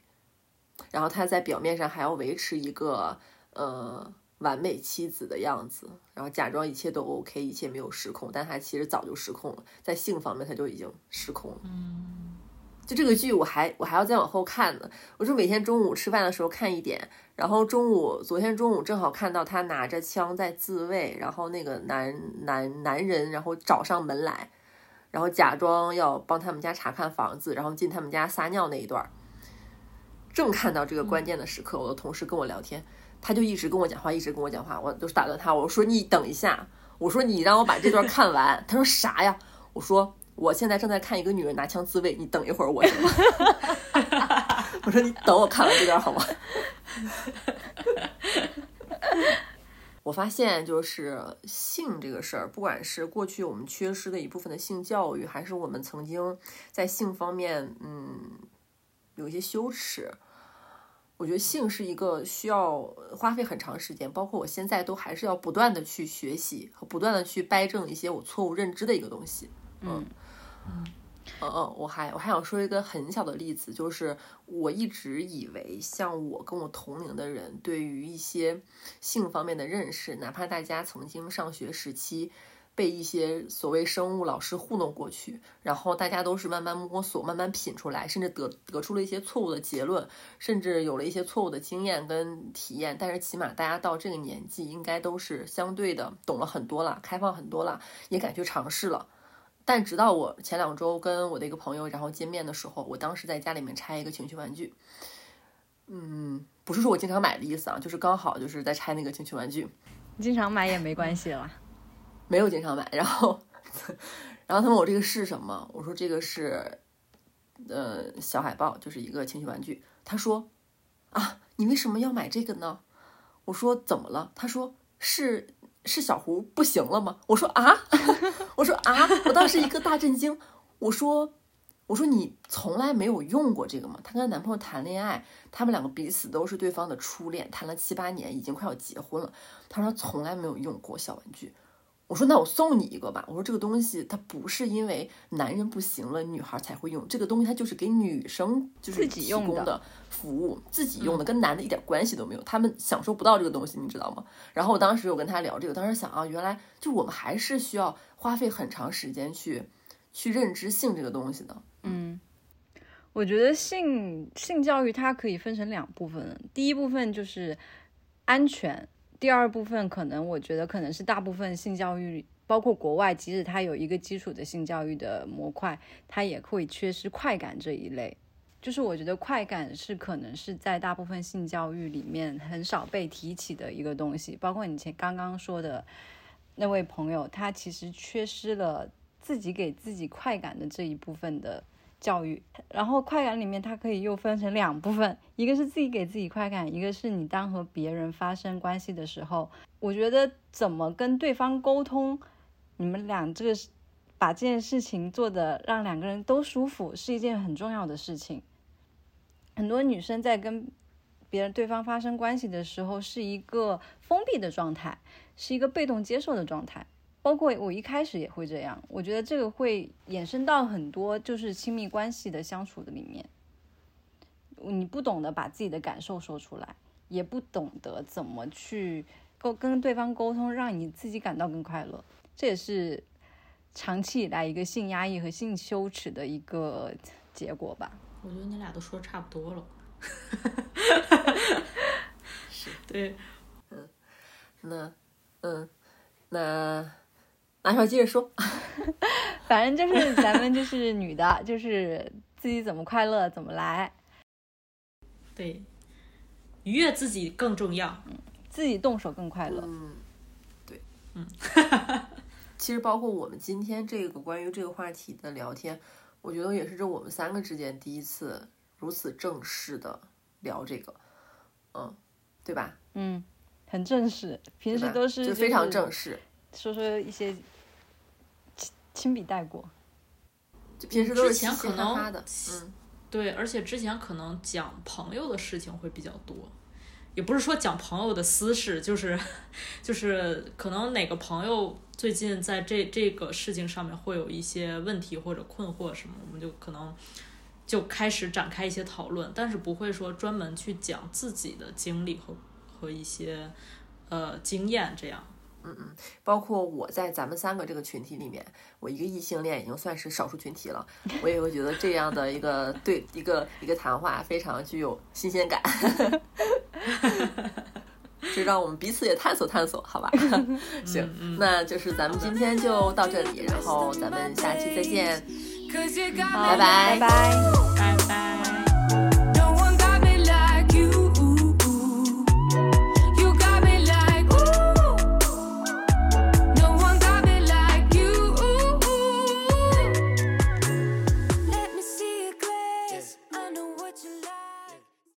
然后她在表面上还要维持一个呃完美妻子的样子，然后假装一切都 OK，一切没有失控，但她其实早就失控了，在性方面她就已经失控了，嗯。就这个剧，我还我还要再往后看呢。我就每天中午吃饭的时候看一点，然后中午昨天中午正好看到他拿着枪在自卫，然后那个男男男人然后找上门来，然后假装要帮他们家查看房子，然后进他们家撒尿那一段。正看到这个关键的时刻，我的同事跟我聊天，他就一直跟我讲话，一直跟我讲话，我就打断他，我说你等一下，我说你让我把这段看完。*laughs* 他说啥呀？我说。我现在正在看一个女人拿枪自卫，你等一会儿我。*laughs* 我说你等我看完这段好吗？*laughs* 我发现就是性这个事儿，不管是过去我们缺失的一部分的性教育，还是我们曾经在性方面嗯有一些羞耻，我觉得性是一个需要花费很长时间，包括我现在都还是要不断的去学习和不断的去掰正一些我错误认知的一个东西。嗯。嗯，嗯嗯，我还我还想说一个很小的例子，就是我一直以为像我跟我同龄的人，对于一些性方面的认识，哪怕大家曾经上学时期被一些所谓生物老师糊弄过去，然后大家都是慢慢摸索、慢慢品出来，甚至得得出了一些错误的结论，甚至有了一些错误的经验跟体验，但是起码大家到这个年纪，应该都是相对的懂了很多了，开放很多了，也敢去尝试了。但直到我前两周跟我的一个朋友然后见面的时候，我当时在家里面拆一个情趣玩具，嗯，不是说我经常买的意思啊，就是刚好就是在拆那个情趣玩具。经常买也没关系了，没有经常买。然后，*laughs* 然后他问我这个是什么，我说这个是，呃，小海豹，就是一个情趣玩具。他说，啊，你为什么要买这个呢？我说怎么了？他说是。是小胡不行了吗？我说啊，*laughs* 我说啊，我当时一个大震惊。我说，我说你从来没有用过这个吗？她跟她男朋友谈恋爱，他们两个彼此都是对方的初恋，谈了七八年，已经快要结婚了。她说从来没有用过小玩具。我说那我送你一个吧。我说这个东西它不是因为男人不行了，女孩才会用这个东西，它就是给女生就是提供的服务，自己用的，跟男的一点关系都没有，他们享受不到这个东西，你知道吗？然后我当时有跟他聊这个，当时想啊，原来就我们还是需要花费很长时间去去认知性这个东西的。嗯，我觉得性性教育它可以分成两部分，第一部分就是安全。第二部分可能，我觉得可能是大部分性教育，包括国外，即使它有一个基础的性教育的模块，它也会缺失快感这一类。就是我觉得快感是可能是在大部分性教育里面很少被提起的一个东西。包括你前刚刚说的那位朋友，他其实缺失了自己给自己快感的这一部分的。教育，然后快感里面它可以又分成两部分，一个是自己给自己快感，一个是你当和别人发生关系的时候，我觉得怎么跟对方沟通，你们俩这个把这件事情做的让两个人都舒服，是一件很重要的事情。很多女生在跟别人对方发生关系的时候，是一个封闭的状态，是一个被动接受的状态。包括我一开始也会这样，我觉得这个会衍生到很多就是亲密关系的相处的里面。你不懂得把自己的感受说出来，也不懂得怎么去沟跟对方沟通，让你自己感到更快乐。这也是长期以来一个性压抑和性羞耻的一个结果吧。我觉得你俩都说的差不多了。*laughs* 是对，那，嗯，那拿小接着说。*laughs* 反正就是咱们就是女的，就是自己怎么快乐怎么来，对，愉悦自己更重要。嗯自己动手更快乐。嗯，对，嗯。*laughs* 其实包括我们今天这个关于这个话题的聊天，我觉得也是这我们三个之间第一次如此正式的聊这个，嗯，对吧？嗯，很正式，平时都是就非常正式，说说一些轻轻笔带过。就平时都是之前嘻嘻可能哈哈的，嗯，对，而且之前可能讲朋友的事情会比较多，也不是说讲朋友的私事，就是就是可能哪个朋友最近在这这个事情上面会有一些问题或者困惑什么，我们就可能就开始展开一些讨论，但是不会说专门去讲自己的经历和和一些呃经验这样。包括我在咱们三个这个群体里面，我一个异性恋已经算是少数群体了，我也会觉得这样的一个对一个一个谈话非常具有新鲜感，就让我们彼此也探索探索，好吧？*laughs* 行，那就是咱们今天就到这里，然后咱们下期再见，拜拜拜。拜拜。